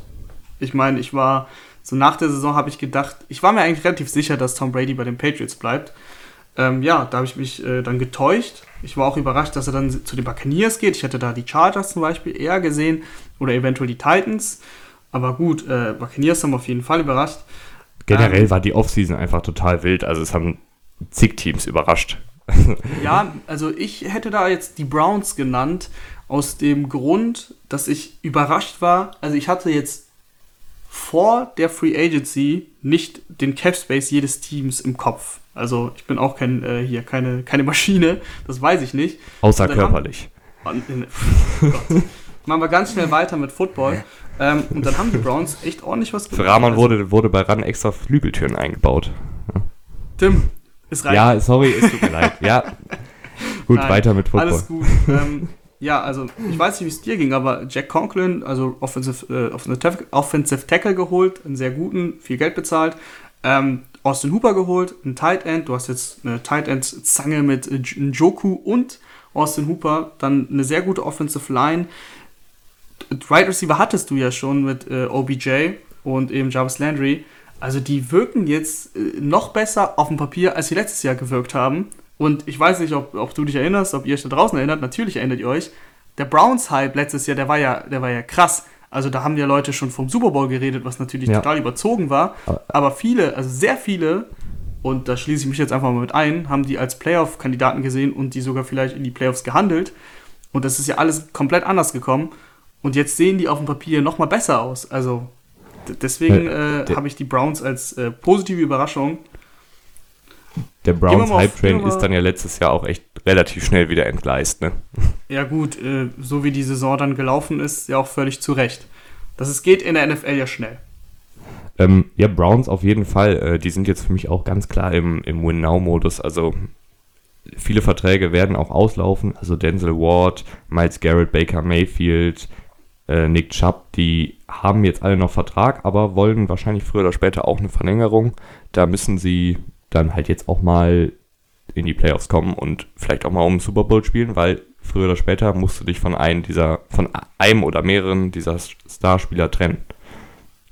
Ich meine, ich war so nach der Saison habe ich gedacht, ich war mir eigentlich relativ sicher, dass Tom Brady bei den Patriots bleibt. Ähm, ja, da habe ich mich äh, dann getäuscht. Ich war auch überrascht, dass er dann zu den Buccaneers geht. Ich hätte da die Chargers zum Beispiel eher gesehen oder eventuell die Titans. Aber gut, äh, Buccaneers haben auf jeden Fall überrascht. Generell ähm, war die Offseason einfach total wild. Also es haben zig Teams überrascht. ja, also ich hätte da jetzt die Browns genannt, aus dem Grund, dass ich überrascht war. Also ich hatte jetzt vor der Free Agency nicht den Cap Space jedes Teams im Kopf. Also ich bin auch kein äh, hier keine, keine Maschine, das weiß ich nicht. Außer körperlich. Haben, oh Machen wir ganz schnell weiter mit Football. Ähm, und dann haben die Browns echt ordentlich was gemacht. Für Rahman also, wurde, wurde bei RAN extra Flügeltüren eingebaut. Tim, ist rein. Ja, sorry, es tut mir leid. Ja. Gut, Nein, weiter mit Football. Alles gut. Ähm, ja, also ich weiß nicht, wie es dir ging, aber Jack Conklin, also Offensive, äh, Offensive, Offensive Tackle geholt, einen sehr guten, viel Geld bezahlt. Ähm, Austin Hooper geholt, ein Tight End. Du hast jetzt eine Tight End Zange mit Njoku und Austin Hooper. Dann eine sehr gute Offensive Line. Right Receiver hattest du ja schon mit äh, OBJ und eben Jarvis Landry. Also die wirken jetzt äh, noch besser auf dem Papier, als sie letztes Jahr gewirkt haben. Und ich weiß nicht, ob, ob du dich erinnerst, ob ihr euch da draußen erinnert. Natürlich erinnert ihr euch. Der Browns-Hype letztes Jahr, der war ja, der war ja krass. Also da haben ja Leute schon vom Super Bowl geredet, was natürlich ja. total überzogen war. Aber viele, also sehr viele, und da schließe ich mich jetzt einfach mal mit ein, haben die als Playoff-Kandidaten gesehen und die sogar vielleicht in die Playoffs gehandelt. Und das ist ja alles komplett anders gekommen. Und jetzt sehen die auf dem Papier noch mal besser aus. Also deswegen äh, habe ich die Browns als äh, positive Überraschung. Der Browns Hype Train ist dann ja letztes Jahr auch echt relativ schnell wieder entgleist, ne? Ja gut, äh, so wie die Saison dann gelaufen ist, ja auch völlig zu Recht. Das es geht in der NFL ja schnell. Ähm, ja, Browns auf jeden Fall. Äh, die sind jetzt für mich auch ganz klar im, im Win-Now-Modus. Also viele Verträge werden auch auslaufen. Also Denzel Ward, Miles Garrett, Baker Mayfield, äh, Nick Chubb, die haben jetzt alle noch Vertrag, aber wollen wahrscheinlich früher oder später auch eine Verlängerung. Da müssen sie dann halt jetzt auch mal in die Playoffs kommen und vielleicht auch mal um den Super Bowl spielen, weil früher oder später musst du dich von einem dieser, von einem oder mehreren dieser Starspieler trennen.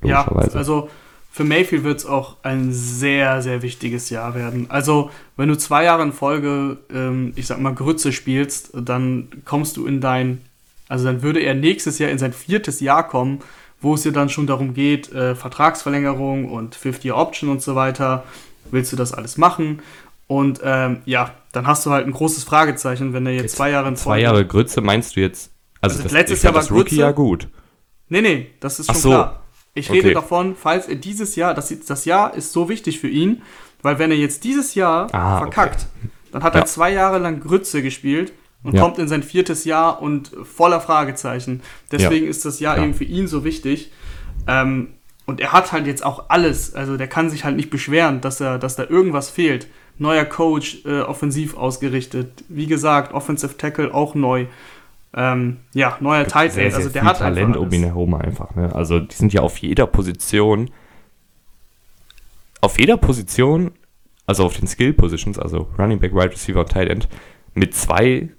Ja, also für Mayfield wird es auch ein sehr, sehr wichtiges Jahr werden. Also, wenn du zwei Jahre in Folge, ähm, ich sag mal, Grütze spielst, dann kommst du in dein, also dann würde er nächstes Jahr in sein viertes Jahr kommen, wo es dir dann schon darum geht, äh, Vertragsverlängerung und 50-Year-Option und so weiter. Willst du das alles machen? Und ähm, ja, dann hast du halt ein großes Fragezeichen, wenn er jetzt, jetzt zwei Jahre in Zwei Jahre Grütze meinst du jetzt? Also, also das, letztes Jahr war das Rookie ja gut. Nee, nee, das ist schon so. klar. Ich rede okay. davon, falls er dieses Jahr, das, das Jahr ist so wichtig für ihn, weil wenn er jetzt dieses Jahr ah, verkackt, okay. dann hat ja. er zwei Jahre lang Grütze gespielt und ja. kommt in sein viertes Jahr und voller Fragezeichen. Deswegen ja. ist das Jahr eben für ihn so wichtig. Ähm, und er hat halt jetzt auch alles, also der kann sich halt nicht beschweren, dass, er, dass da irgendwas fehlt. Neuer Coach, äh, offensiv ausgerichtet. Wie gesagt, Offensive Tackle auch neu. Ähm, ja, neuer Tight End. Also der hat Talent um ihn herum einfach. Ne? Also die sind ja auf jeder Position, auf jeder Position, also auf den Skill Positions, also Running Back, Wide Receiver und Tight End, mit zwei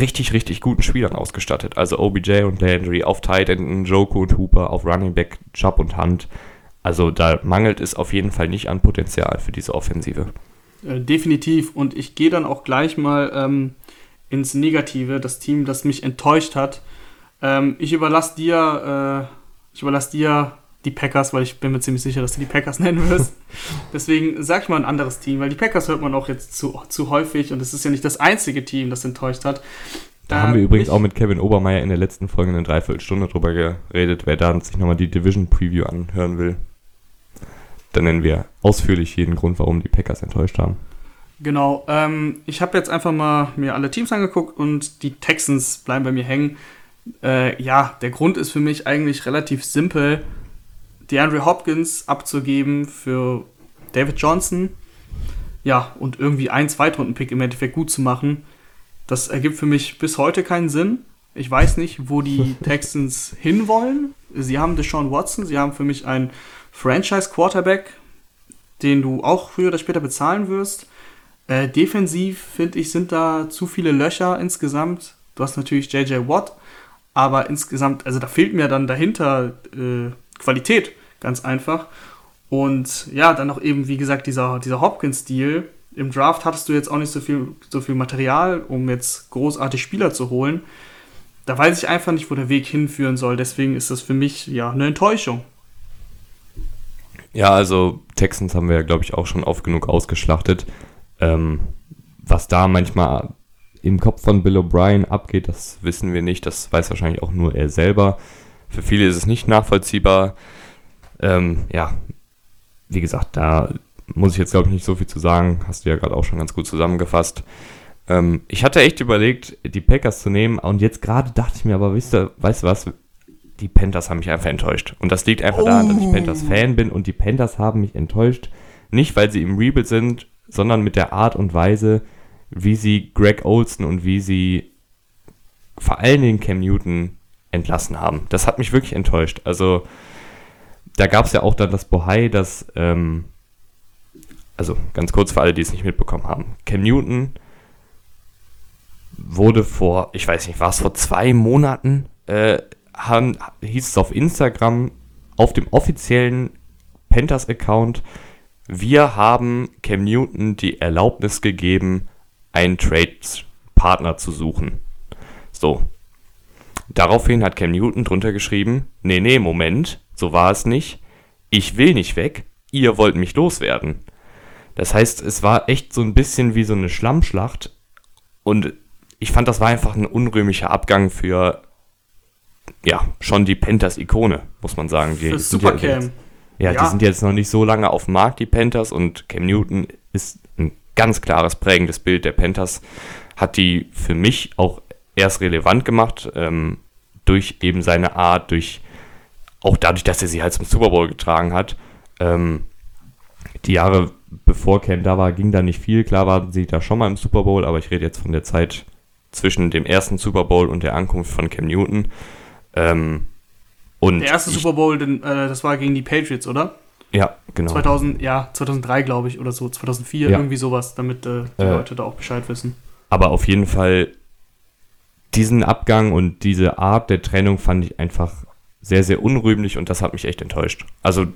richtig, richtig guten Spielern ausgestattet. Also OBJ und Landry auf Tight End, Joku und Hooper, auf Running Back, Chubb und Hunt. Also da mangelt es auf jeden Fall nicht an Potenzial für diese Offensive. Äh, definitiv. Und ich gehe dann auch gleich mal ähm, ins Negative, das Team, das mich enttäuscht hat. Ähm, ich überlasse dir, äh, ich überlasse dir die Packers, weil ich bin mir ziemlich sicher, dass du die Packers nennen wirst. Deswegen sag ich mal ein anderes Team, weil die Packers hört man auch jetzt zu, zu häufig und es ist ja nicht das einzige Team, das enttäuscht hat. Da ähm, haben wir übrigens auch mit Kevin Obermeier in der letzten Folge eine Dreiviertelstunde drüber geredet, wer da sich nochmal die Division Preview anhören will. Dann nennen wir ausführlich jeden Grund, warum die Packers enttäuscht haben. Genau, ähm, ich habe jetzt einfach mal mir alle Teams angeguckt und die Texans bleiben bei mir hängen. Äh, ja, der Grund ist für mich eigentlich relativ simpel, DeAndre Hopkins abzugeben für David Johnson. Ja, und irgendwie einen Zweitrunden-Pick im Endeffekt gut zu machen. Das ergibt für mich bis heute keinen Sinn. Ich weiß nicht, wo die Texans hinwollen. Sie haben Deshaun Watson, sie haben für mich einen Franchise-Quarterback, den du auch früher oder später bezahlen wirst. Äh, defensiv, finde ich, sind da zu viele Löcher insgesamt. Du hast natürlich JJ Watt, aber insgesamt, also da fehlt mir dann dahinter äh, Qualität, ganz einfach. Und ja, dann noch eben, wie gesagt, dieser, dieser Hopkins-Stil. Im Draft hattest du jetzt auch nicht so viel, so viel Material, um jetzt großartig Spieler zu holen. Da weiß ich einfach nicht, wo der Weg hinführen soll. Deswegen ist das für mich ja eine Enttäuschung. Ja, also Texans haben wir ja, glaube ich, auch schon oft genug ausgeschlachtet. Ähm, was da manchmal im Kopf von Bill O'Brien abgeht, das wissen wir nicht. Das weiß wahrscheinlich auch nur er selber. Für viele ist es nicht nachvollziehbar. Ähm, ja, wie gesagt, da muss ich jetzt, glaube ich, nicht so viel zu sagen. Hast du ja gerade auch schon ganz gut zusammengefasst. Ähm, ich hatte echt überlegt, die Packers zu nehmen. Und jetzt gerade dachte ich mir, aber weißt du, weißt du was? Die Panthers haben mich einfach enttäuscht. Und das liegt einfach oh. daran, dass ich Panthers-Fan bin. Und die Panthers haben mich enttäuscht. Nicht, weil sie im Rebuild sind sondern mit der Art und Weise, wie sie Greg Olson und wie sie vor allen Dingen Cam Newton entlassen haben. Das hat mich wirklich enttäuscht. Also da gab es ja auch dann das Bohai, dass, ähm, also ganz kurz für alle, die es nicht mitbekommen haben, Cam Newton wurde vor, ich weiß nicht, war es vor zwei Monaten, äh, haben, hieß es auf Instagram, auf dem offiziellen Panthers-Account, wir haben Cam Newton die Erlaubnis gegeben, einen Trade-Partner zu suchen. So. Daraufhin hat Cam Newton drunter geschrieben, nee, nee, Moment, so war es nicht. Ich will nicht weg, ihr wollt mich loswerden. Das heißt, es war echt so ein bisschen wie so eine Schlammschlacht und ich fand, das war einfach ein unrühmlicher Abgang für, ja, schon die Panthers-Ikone, muss man sagen. Die Für Supercam. Ja, ja, die sind jetzt noch nicht so lange auf dem Markt, die Panthers, und Cam Newton ist ein ganz klares prägendes Bild der Panthers. Hat die für mich auch erst relevant gemacht, ähm, durch eben seine Art, durch auch dadurch, dass er sie halt zum Super Bowl getragen hat. Ähm, die Jahre bevor Cam da war, ging da nicht viel. Klar waren sie da schon mal im Super Bowl, aber ich rede jetzt von der Zeit zwischen dem ersten Super Bowl und der Ankunft von Cam Newton. Ähm, und der erste ich, Super Bowl, den, äh, das war gegen die Patriots, oder? Ja, genau. 2000, ja, 2003 glaube ich oder so, 2004, ja. irgendwie sowas, damit äh, die äh, Leute da auch Bescheid wissen. Aber auf jeden Fall diesen Abgang und diese Art der Trennung fand ich einfach sehr, sehr unrühmlich und das hat mich echt enttäuscht. Also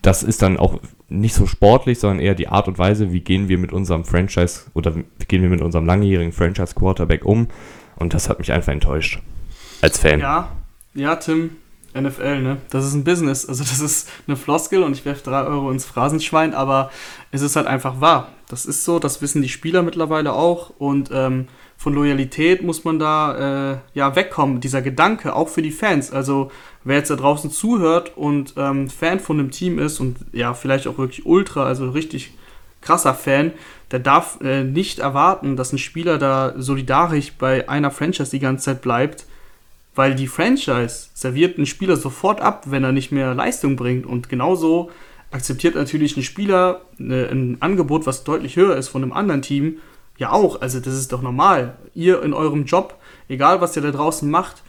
das ist dann auch nicht so sportlich, sondern eher die Art und Weise, wie gehen wir mit unserem Franchise oder wie gehen wir mit unserem langjährigen Franchise-Quarterback um. Und das hat mich einfach enttäuscht. Als Fan. Ja, ja, Tim, NFL, ne? Das ist ein Business. Also, das ist eine Floskel und ich werfe drei Euro ins Phrasenschwein, aber es ist halt einfach wahr. Das ist so, das wissen die Spieler mittlerweile auch und ähm, von Loyalität muss man da äh, ja wegkommen. Dieser Gedanke, auch für die Fans. Also, wer jetzt da draußen zuhört und ähm, Fan von einem Team ist und ja, vielleicht auch wirklich Ultra, also richtig krasser Fan, der darf äh, nicht erwarten, dass ein Spieler da solidarisch bei einer Franchise die ganze Zeit bleibt, weil die Franchise serviert einen Spieler sofort ab, wenn er nicht mehr Leistung bringt. Und genauso akzeptiert natürlich ein Spieler eine, ein Angebot, was deutlich höher ist von einem anderen Team, ja auch. Also das ist doch normal. Ihr in eurem Job, egal was ihr da draußen macht,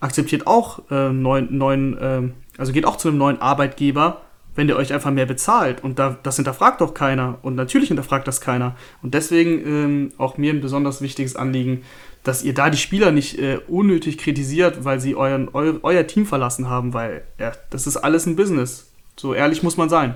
akzeptiert auch äh, neuen, neuen äh, also geht auch zu einem neuen Arbeitgeber, wenn der euch einfach mehr bezahlt. Und da, das hinterfragt doch keiner. Und natürlich hinterfragt das keiner. Und deswegen ähm, auch mir ein besonders wichtiges Anliegen, dass ihr da die Spieler nicht äh, unnötig kritisiert, weil sie euren, eu, euer Team verlassen haben, weil ja, das ist alles ein Business. So ehrlich muss man sein.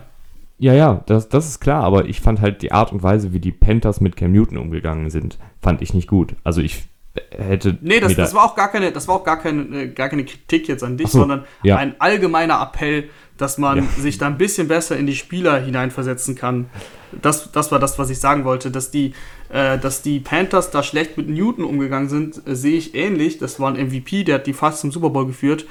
Ja, ja, das, das ist klar, aber ich fand halt die Art und Weise, wie die Panthers mit Cam Newton umgegangen sind, fand ich nicht gut. Also ich hätte. Nee, das, das war auch gar keine, das war auch gar keine, äh, gar keine Kritik jetzt an dich, so, sondern ja. ein allgemeiner Appell, dass man ja. sich da ein bisschen besser in die Spieler hineinversetzen kann. Das, das war das, was ich sagen wollte. Dass die, äh, dass die Panthers da schlecht mit Newton umgegangen sind, äh, sehe ich ähnlich. Das war ein MVP, der hat die fast zum Super Bowl geführt.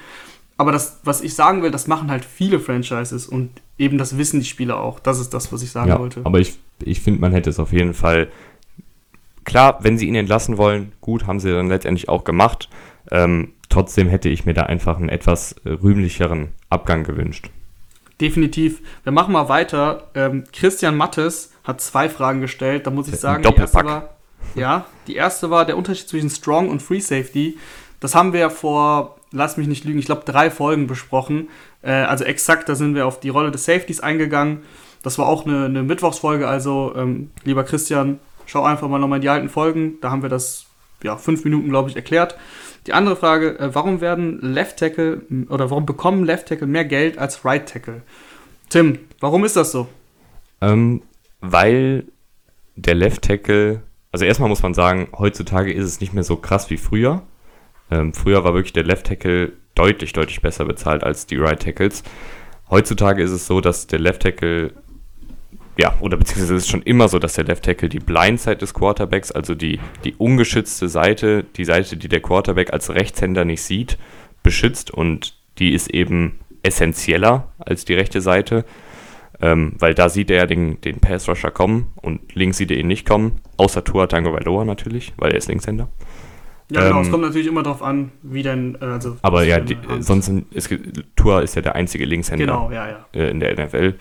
Aber das, was ich sagen will, das machen halt viele Franchises und eben das wissen die Spieler auch. Das ist das, was ich sagen ja, wollte. Aber ich, ich finde, man hätte es auf jeden Fall klar, wenn sie ihn entlassen wollen, gut, haben sie dann letztendlich auch gemacht. Ähm, trotzdem hätte ich mir da einfach einen etwas äh, rühmlicheren Abgang gewünscht. Definitiv. Wir machen mal weiter. Ähm, Christian Mattes hat zwei Fragen gestellt. Da muss ich sagen, die erste war, ja, die erste war der Unterschied zwischen Strong und Free Safety. Das haben wir ja vor, lass mich nicht lügen, ich glaube drei Folgen besprochen. Äh, also exakt, da sind wir auf die Rolle des Safeties eingegangen. Das war auch eine, eine Mittwochsfolge, also ähm, lieber Christian, Schau einfach mal nochmal in die alten Folgen, da haben wir das ja, fünf Minuten, glaube ich, erklärt. Die andere Frage, äh, warum werden Left Tackle oder warum bekommen Left Tackle mehr Geld als Right Tackle? Tim, warum ist das so? Ähm, weil der Left Tackle, also erstmal muss man sagen, heutzutage ist es nicht mehr so krass wie früher. Ähm, früher war wirklich der Left Tackle deutlich, deutlich besser bezahlt als die Right Tackles. Heutzutage ist es so, dass der Left Tackle ja, oder beziehungsweise es ist schon immer so, dass der Left Tackle die Blindside des Quarterbacks, also die, die ungeschützte Seite, die Seite, die der Quarterback als Rechtshänder nicht sieht, beschützt und die ist eben essentieller als die rechte Seite, ähm, weil da sieht er ja den, den Pass Rusher kommen und links sieht er ihn nicht kommen, außer Tua Tango Valoa natürlich, weil er ist Linkshänder. Ja, genau, ähm, es kommt natürlich immer darauf an, wie denn, äh, also. Aber ja, die, sonst ist, Tua ist ja der einzige Linkshänder genau, ja, ja. Äh, in der NFL.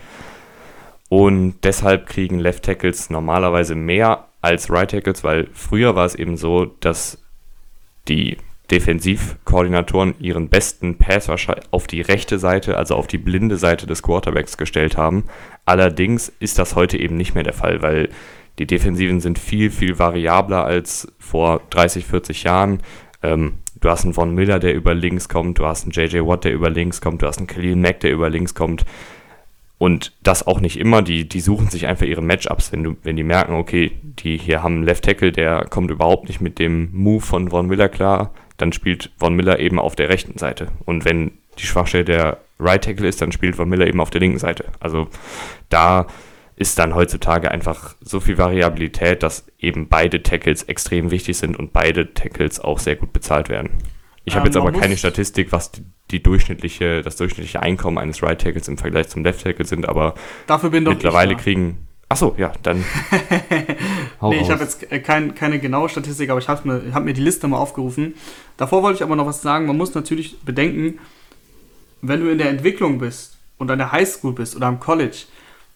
Und deshalb kriegen Left Tackles normalerweise mehr als Right Tackles, weil früher war es eben so, dass die Defensivkoordinatoren ihren besten Pass auf die rechte Seite, also auf die blinde Seite des Quarterbacks gestellt haben. Allerdings ist das heute eben nicht mehr der Fall, weil die Defensiven sind viel, viel variabler als vor 30, 40 Jahren. Ähm, du hast einen Von Miller, der über links kommt, du hast einen JJ Watt, der über links kommt, du hast einen Khalil Mack, der über links kommt Und das auch nicht immer, die, die suchen sich einfach ihre Matchups, wenn, du, wenn die merken, okay, die hier haben einen Left Tackle, der kommt überhaupt nicht mit dem Move von Von Miller klar, dann spielt Von Miller eben auf der rechten Seite. Und wenn die Schwachstelle der Right Tackle ist, dann spielt Von Miller eben auf der linken Seite. Also da ist dann heutzutage einfach so viel Variabilität, dass eben beide Tackles extrem wichtig sind und beide Tackles auch sehr gut bezahlt werden. Ich habe ähm, jetzt aber keine Statistik, was die, die, durchschnittliche, das durchschnittliche Einkommen eines Right Tackles im Vergleich zum Left Tackle sind, aber Dafür bin mittlerweile kriegen. Achso, ja, dann. nee, ich habe jetzt kein, keine genaue Statistik, aber ich habe mir, hab mir die Liste mal aufgerufen. Davor wollte ich aber noch was sagen. Man muss natürlich bedenken, wenn du in der Entwicklung bist und an der Highschool bist oder am College,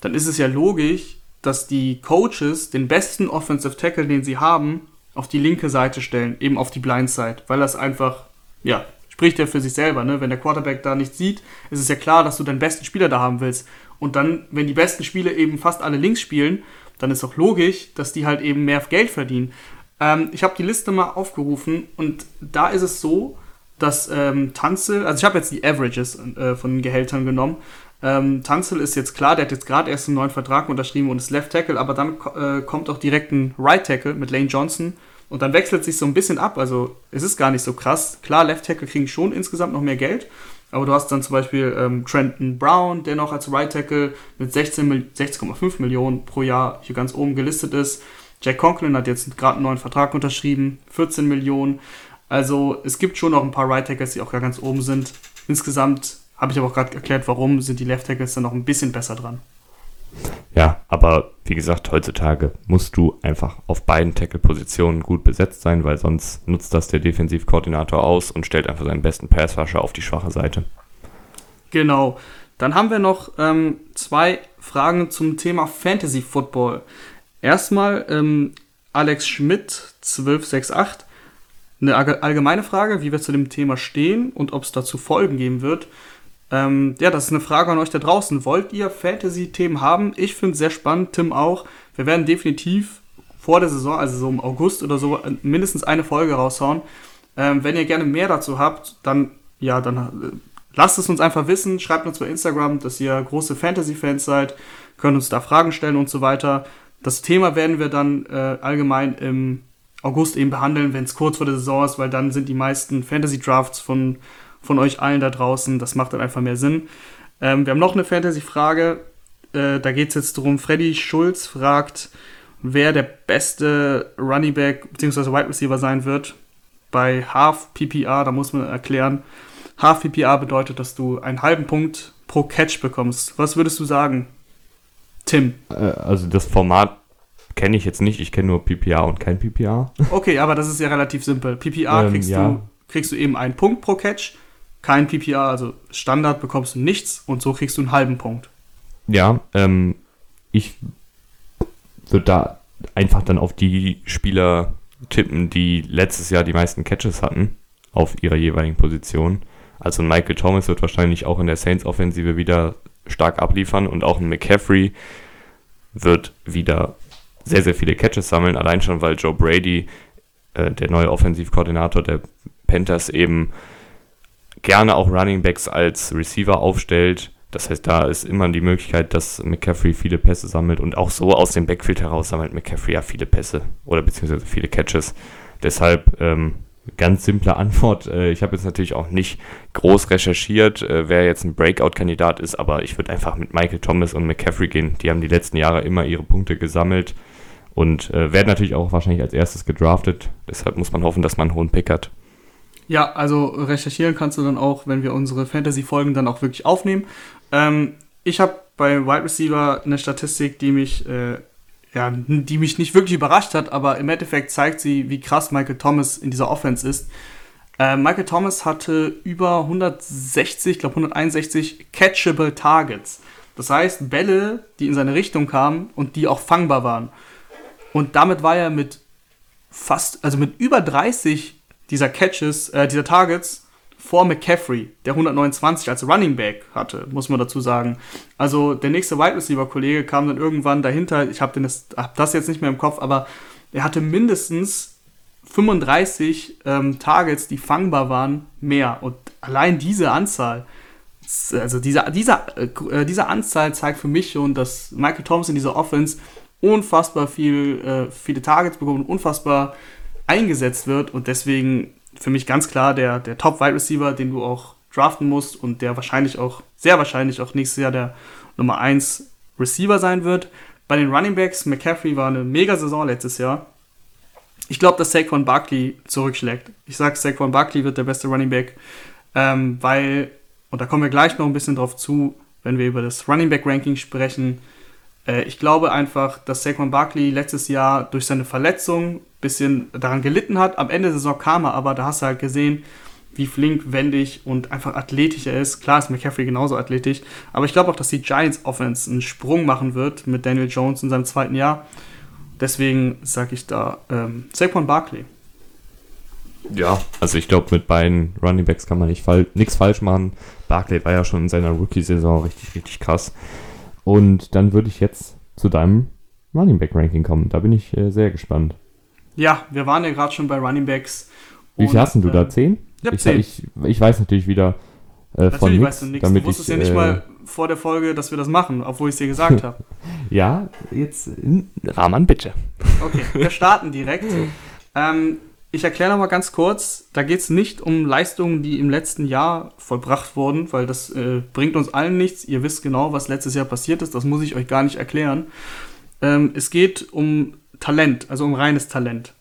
dann ist es ja logisch, dass die Coaches den besten Offensive Tackle, den sie haben, auf die linke Seite stellen, eben auf die Blindside, weil das einfach, ja, spricht ja für sich selber, ne? Wenn der Quarterback da nichts sieht, ist es ja klar, dass du deinen besten Spieler da haben willst. Und dann, wenn die besten Spieler eben fast alle links spielen, dann ist auch logisch, dass die halt eben mehr Geld verdienen. Ähm, ich habe die Liste mal aufgerufen und da ist es so, dass ähm, Tanzel, also ich habe jetzt die Averages äh, von den Gehältern genommen. Ähm, Tanzel ist jetzt klar, der hat jetzt gerade erst einen neuen Vertrag unterschrieben und ist Left Tackle, aber dann äh, kommt auch direkt ein Right Tackle mit Lane Johnson und dann wechselt sich so ein bisschen ab. Also es ist gar nicht so krass. Klar, Left Tackle kriegen schon insgesamt noch mehr Geld, aber du hast dann zum Beispiel ähm, Trenton Brown, der noch als Right Tackle mit 16,5 16 Millionen pro Jahr hier ganz oben gelistet ist. Jack Conklin hat jetzt gerade einen neuen Vertrag unterschrieben, 14 Millionen. Also es gibt schon noch ein paar Right Tackles, die auch ganz oben sind. Insgesamt habe ich aber auch gerade erklärt, warum sind die Left Tackles dann noch ein bisschen besser dran. Ja, aber wie gesagt, heutzutage musst du einfach auf beiden Tackle-Positionen gut besetzt sein, weil sonst nutzt das der Defensivkoordinator aus und stellt einfach seinen besten Passwasher auf die schwache Seite. Genau. Dann haben wir noch ähm, zwei Fragen zum Thema Fantasy Football. Erstmal ähm, Alex Schmidt 1268 eine allgemeine Frage, wie wir zu dem Thema stehen und ob es dazu Folgen geben wird. Ähm, ja, das ist eine Frage an euch da draußen. Wollt ihr Fantasy-Themen haben? Ich finde es sehr spannend, Tim auch. Wir werden definitiv vor der Saison, also so im August oder so, mindestens eine Folge raushauen. Ähm, wenn ihr gerne mehr dazu habt, dann ja, dann äh, lasst es uns einfach wissen. Schreibt uns bei Instagram, dass ihr große Fantasy-Fans seid. Könnt uns da Fragen stellen und so weiter. Das Thema werden wir dann äh, allgemein im August eben behandeln, wenn es kurz vor der Saison ist, weil dann sind die meisten Fantasy-Drafts von, von euch allen da draußen. Das macht dann einfach mehr Sinn. Ähm, wir haben noch eine Fantasy-Frage. Äh, da geht es jetzt darum, Freddy Schulz fragt, wer der beste Running Back bzw. Wide Receiver sein wird. Bei Half PPR, da muss man erklären, Half PPR bedeutet, dass du einen halben Punkt pro Catch bekommst. Was würdest du sagen, Tim? Äh, also das Format kenne ich jetzt nicht. Ich kenne nur PPA und kein PPA. Okay, aber das ist ja relativ simpel. PPA ähm, kriegst, ja. du, kriegst du eben einen Punkt pro Catch. Kein PPA, also Standard bekommst du nichts und so kriegst du einen halben Punkt. Ja, ähm, ich würde da einfach dann auf die Spieler tippen, die letztes Jahr die meisten Catches hatten auf ihrer jeweiligen Position. Also Michael Thomas wird wahrscheinlich auch in der Saints-Offensive wieder stark abliefern und auch ein McCaffrey wird wieder sehr, sehr viele Catches sammeln, allein schon, weil Joe Brady, äh, der neue Offensivkoordinator der Panthers, eben gerne auch Running Backs als Receiver aufstellt. Das heißt, da ist immer die Möglichkeit, dass McCaffrey viele Pässe sammelt und auch so aus dem Backfield heraus sammelt McCaffrey ja viele Pässe oder beziehungsweise viele Catches. Deshalb ähm, ganz simple Antwort. Äh, ich habe jetzt natürlich auch nicht groß recherchiert, äh, wer jetzt ein Breakout-Kandidat ist, aber ich würde einfach mit Michael Thomas und McCaffrey gehen. Die haben die letzten Jahre immer ihre Punkte gesammelt und äh, werden natürlich auch wahrscheinlich als erstes gedraftet. Deshalb muss man hoffen, dass man einen hohen Pick hat. Ja, also recherchieren kannst du dann auch, wenn wir unsere Fantasy-Folgen dann auch wirklich aufnehmen. Ähm, ich habe bei Wide Receiver eine Statistik, die mich, äh, ja, die mich nicht wirklich überrascht hat, aber im Endeffekt zeigt sie, wie krass Michael Thomas in dieser Offense ist. Äh, Michael Thomas hatte über 160, ich glaube 161 catchable Targets. Das heißt, Bälle, die in seine Richtung kamen und die auch fangbar waren. Und damit war er mit fast, also mit über 30 dieser Catches, äh, dieser Targets vor McCaffrey, der 129 als Running Back hatte, muss man dazu sagen. Also der nächste Wide Receiver Kollege kam dann irgendwann dahinter. Ich habe das, hab das jetzt nicht mehr im Kopf, aber er hatte mindestens 35 ähm, Targets, die fangbar waren, mehr. Und allein diese Anzahl also dieser, dieser, äh, diese Anzahl zeigt für mich schon, dass Michael Thomas in dieser Offense unfassbar viel, äh, viele Targets bekommt unfassbar eingesetzt wird und deswegen für mich ganz klar der, der Top-Wide Receiver, den du auch draften musst und der wahrscheinlich auch, sehr wahrscheinlich auch nächstes Jahr der Nummer 1 Receiver sein wird. Bei den Running Backs, McCaffrey war eine mega Saison letztes Jahr. Ich glaube, dass Saquon Barkley zurückschlägt. Ich sage, Saquon Barkley wird der beste Running Back, ähm, weil, und da kommen wir gleich noch ein bisschen drauf zu, wenn wir über das Running Back Ranking sprechen. Äh, ich glaube einfach, dass Saquon Barkley letztes Jahr durch seine Verletzung ein bisschen daran gelitten hat. Am Ende der Saison kam er, aber da hast du halt gesehen, wie flink, wendig und einfach athletisch er ist. Klar ist McCaffrey genauso athletisch, aber ich glaube auch, dass die Giants Offense einen Sprung machen wird mit Daniel Jones in seinem zweiten Jahr. Deswegen sage ich da ähm, Saquon Barkley. Ja, also ich glaube, mit beiden Running Backs kann man nicht nichts falsch machen. Barkley war ja schon in seiner Rookie-Saison richtig, richtig krass. Und dann würde ich jetzt zu deinem Running Back Ranking kommen. Da bin ich äh, sehr gespannt. Ja, wir waren ja gerade schon bei Running Backs. Wie viel hast du da? Äh, Zehn? Ich, ich, ich, ich, weiß natürlich wieder äh, von nichts. Weißt du, nix. Damit du wusstest ich, ja nicht äh, mal vor der Folge, dass wir das machen, obwohl ich es dir gesagt habe. ja, jetzt Rahman, bitte. Okay, wir starten direkt. ähm, ich erkläre noch mal ganz kurz, da geht es nicht um Leistungen, die im letzten Jahr vollbracht wurden, weil das äh, bringt uns allen nichts. Ihr wisst genau, was letztes Jahr passiert ist, das muss ich euch gar nicht erklären. Ähm, es geht um Talent, also um reines Talent.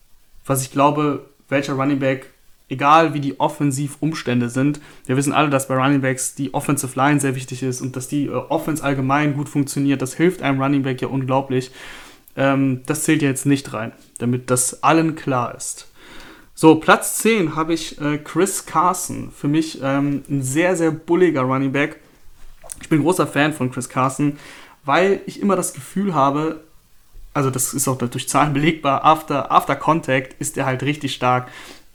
Was ich glaube, welcher Running Back egal wie die Offensivumstände sind. Wir wissen alle, dass bei Running Backs die Offensive Line sehr wichtig ist und dass die äh, Offense allgemein gut funktioniert. Das hilft einem Running Back ja unglaublich. Ähm, das zählt ja jetzt nicht rein, damit das allen klar ist. So, Platz 10 habe ich äh, Chris Carson. Für mich ähm, ein sehr, sehr bulliger Running Back. Ich bin großer Fan von Chris Carson, weil ich immer das Gefühl habe, also das ist auch durch Zahlen belegbar, after, after Contact ist er halt richtig stark.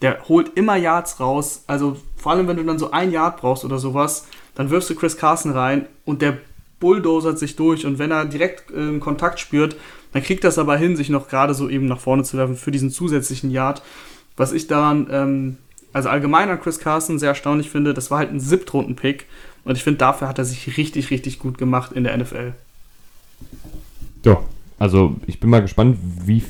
Der holt immer Yards raus. Also vor allem, wenn du dann so ein Yard brauchst oder sowas, dann wirfst du Chris Carson rein und der bulldozert sich durch. Und wenn er direkt äh, Kontakt spürt, dann kriegt es aber hin, sich noch gerade so eben nach vorne zu werfen für diesen zusätzlichen Yard. Was ich daran, ähm, also allgemein an Chris Carson sehr erstaunlich finde, das war halt ein Siebtrunden-Pick. Und ich finde, dafür hat er sich richtig, richtig gut gemacht in der NFL. Ja, also ich bin mal gespannt, wie.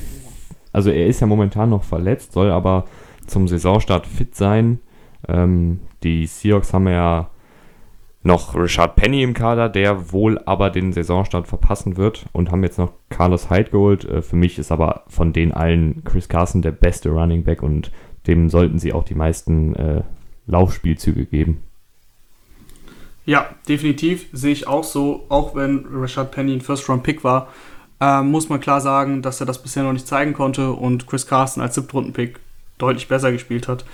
Also er ist ja momentan noch verletzt, soll aber zum Saisonstart fit sein. Ähm, die Seahawks haben ja noch Richard Penny im Kader, der wohl aber den Saisonstart verpassen wird und haben jetzt noch Carlos Hyde geholt. Äh, für mich ist aber von den allen Chris Carson der beste Running Back und dem sollten sie auch die meisten äh, Laufspielzüge geben. Ja, definitiv sehe ich auch so, auch wenn Richard Penny ein First-Round-Pick war, äh, muss man klar sagen, dass er das bisher noch nicht zeigen konnte und Chris Carson als Siebtrunden-Pick deutlich besser gespielt hat.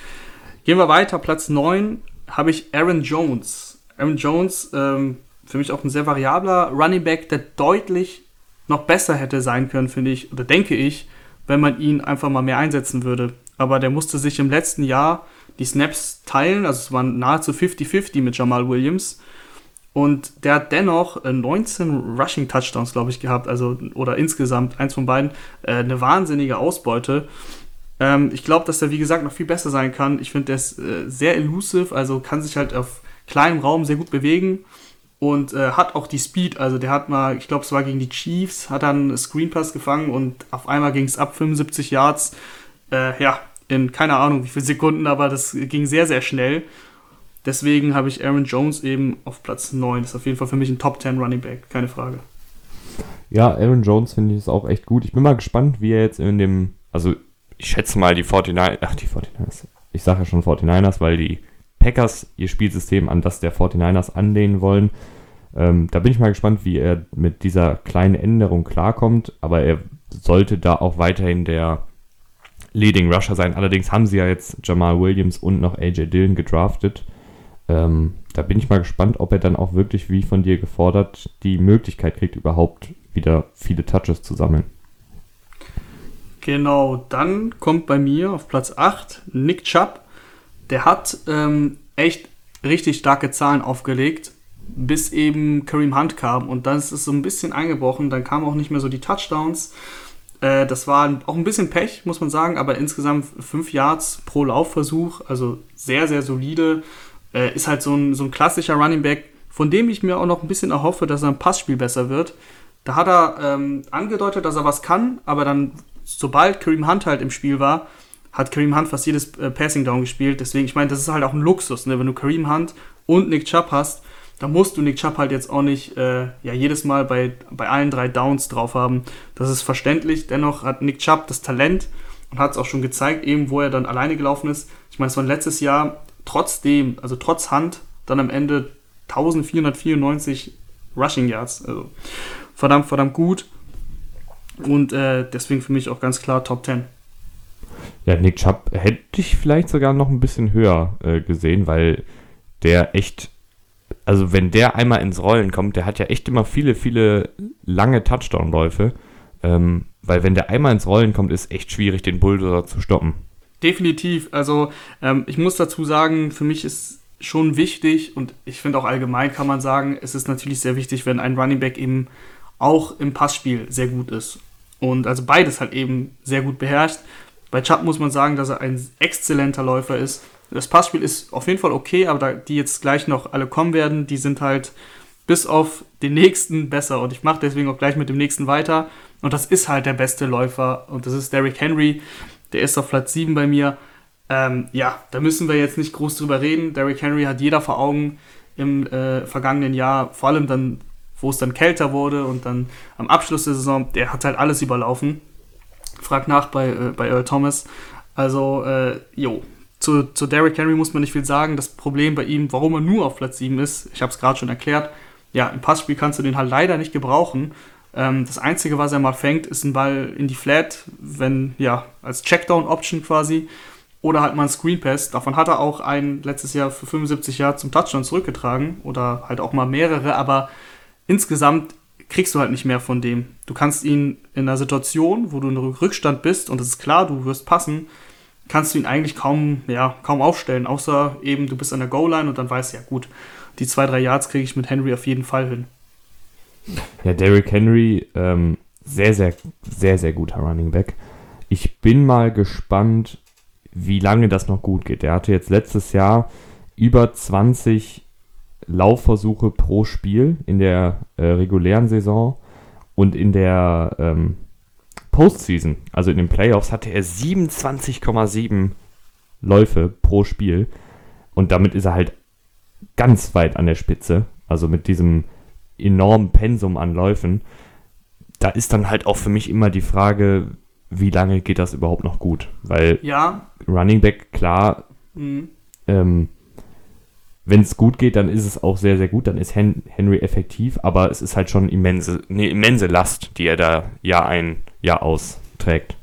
Gehen wir weiter, Platz 9 habe ich Aaron Jones. Aaron Jones, ähm, für mich auch ein sehr variabler Running Back, der deutlich noch besser hätte sein können, finde ich, oder denke ich, wenn man ihn einfach mal mehr einsetzen würde. Aber der musste sich im letzten Jahr die Snaps teilen, also es waren nahezu 50-50 mit Jamal Williams. Und der hat dennoch 19 äh, Rushing Touchdowns, glaube ich, gehabt, also oder insgesamt eins von beiden, äh, eine wahnsinnige Ausbeute. Ähm, ich glaube, dass er, wie gesagt, noch viel besser sein kann. Ich finde, der ist äh, sehr elusive, also kann sich halt auf kleinem Raum sehr gut bewegen und äh, hat auch die Speed. Also der hat mal, ich glaube, es war gegen die Chiefs, hat dann Screen Pass gefangen und auf einmal ging es ab 75 Yards. Äh, ja, in keine Ahnung wie viele Sekunden, aber das ging sehr, sehr schnell. Deswegen habe ich Aaron Jones eben auf Platz 9. Das ist auf jeden Fall für mich ein Top 10 Running Back, keine Frage. Ja, Aaron Jones finde ich es auch echt gut. Ich bin mal gespannt, wie er jetzt in dem, also ich schätze mal die 49ers, ach die 49ers, ich sage ja schon 49ers, weil die Packers ihr Spielsystem an das der 49ers anlehnen wollen. Ähm, da bin ich mal gespannt, wie er mit dieser kleinen Änderung klarkommt, aber er sollte da auch weiterhin der Leading Rusher sein. Allerdings haben sie ja jetzt Jamal Williams und noch AJ Dillon gedraftet. Ähm, da bin ich mal gespannt, ob er dann auch wirklich, wie von dir gefordert, die Möglichkeit kriegt, überhaupt wieder viele Touches zu sammeln. Genau, dann kommt bei mir auf Platz 8 Nick Chubb. Der hat ähm, echt richtig starke Zahlen aufgelegt, bis eben Kareem Hunt kam. Und dann ist es so ein bisschen eingebrochen. Dann kamen auch nicht mehr so die Touchdowns. Äh, das war auch ein bisschen Pech, muss man sagen, aber insgesamt 5 Yards pro Laufversuch, also sehr, sehr solide. Äh, ist halt so ein, so ein klassischer Running Back, von dem ich mir auch noch ein bisschen erhoffe, dass er im Passspiel besser wird. Da hat er ähm, angedeutet, dass er was kann, aber dann, sobald Kareem Hunt halt im Spiel war, hat Kareem Hunt fast jedes äh, Passing Down gespielt. Deswegen, ich meine, das ist halt auch ein Luxus, ne? wenn du Kareem Hunt und Nick Chubb hast, da musst du Nick Chubb halt jetzt auch nicht äh, ja, jedes Mal bei, bei allen drei Downs drauf haben. Das ist verständlich. Dennoch hat Nick Chubb das Talent und hat es auch schon gezeigt, eben wo er dann alleine gelaufen ist. Ich meine, es war letztes Jahr trotzdem, also trotz Hand, dann am Ende 1494 Rushing Yards. Also verdammt, verdammt gut. Und äh, deswegen für mich auch ganz klar Top 10. Ja, Nick Chubb hätte ich vielleicht sogar noch ein bisschen höher äh, gesehen, weil der echt, also wenn der einmal ins Rollen kommt, der hat ja echt immer viele, viele lange Touchdown-Läufe. Ähm, weil wenn der einmal ins Rollen kommt, ist echt schwierig, den Bulldozer zu stoppen. Definitiv. Also ähm, ich muss dazu sagen, für mich ist schon wichtig und ich finde auch allgemein kann man sagen, es ist natürlich sehr wichtig, wenn ein Running Back eben auch im Passspiel sehr gut ist. Und also beides halt eben sehr gut beherrscht. Bei Chubb muss man sagen, dass er ein exzellenter Läufer ist. Das Passspiel ist auf jeden Fall okay, aber da die jetzt gleich noch alle kommen werden, die sind halt bis auf den nächsten besser. Und ich mache deswegen auch gleich mit dem nächsten weiter. Und das ist halt der beste Läufer. Und das ist Derrick Henry. Der ist auf Platz 7 bei mir. Ähm, ja, da müssen wir jetzt nicht groß drüber reden. Derrick Henry hat jeder vor Augen im äh, vergangenen Jahr, vor allem dann, wo es dann kälter wurde und dann am Abschluss der Saison, der hat halt alles überlaufen. Frag nach bei, äh, bei Earl Thomas. Also, äh, jo, zu, zu Derrick Henry muss man nicht viel sagen. Das Problem bei ihm, warum er nur auf Platz 7 ist, ich habe es gerade schon erklärt, ja, im Passspiel kannst du den halt leider nicht gebrauchen. Ähm, das Einzige, was er mal fängt, ist ein Ball in die Flat, wenn, ja, als Checkdown-Option quasi. Oder halt mal ein Screen Pass. Davon hat er auch einen letztes Jahr für 75 Jahre zum Touchdown zurückgetragen. Oder halt auch mal mehrere, aber insgesamt kriegst du halt nicht mehr von dem. Du kannst ihn in einer Situation, wo du in Rückstand bist und es ist klar, du wirst passen, kannst du ihn eigentlich kaum, ja, kaum aufstellen, außer eben du bist an der Goal-Line und dann weißt du, ja gut, die zwei, drei Yards kriege ich mit Henry auf jeden Fall hin. Ja, Derrick Henry, ähm, sehr, sehr, sehr, sehr guter Running Back. Ich bin mal gespannt, wie lange das noch gut geht. Er hatte jetzt letztes Jahr über 20 Laufversuche pro Spiel in der äh, regulären Saison und in der ähm, Postseason, also in den Playoffs, hatte er 27,7 Läufe pro Spiel und damit ist er halt ganz weit an der Spitze. Also mit diesem enormen Pensum an Läufen. Da ist dann halt auch für mich immer die Frage, wie lange geht das überhaupt noch gut? Weil ja. Running Back, klar, mhm. ähm, wenn es gut geht, dann ist es auch sehr, sehr gut, dann ist Hen Henry effektiv, aber es ist halt schon immense, eine immense Last, die er da Jahr ein, Jahr aus trägt.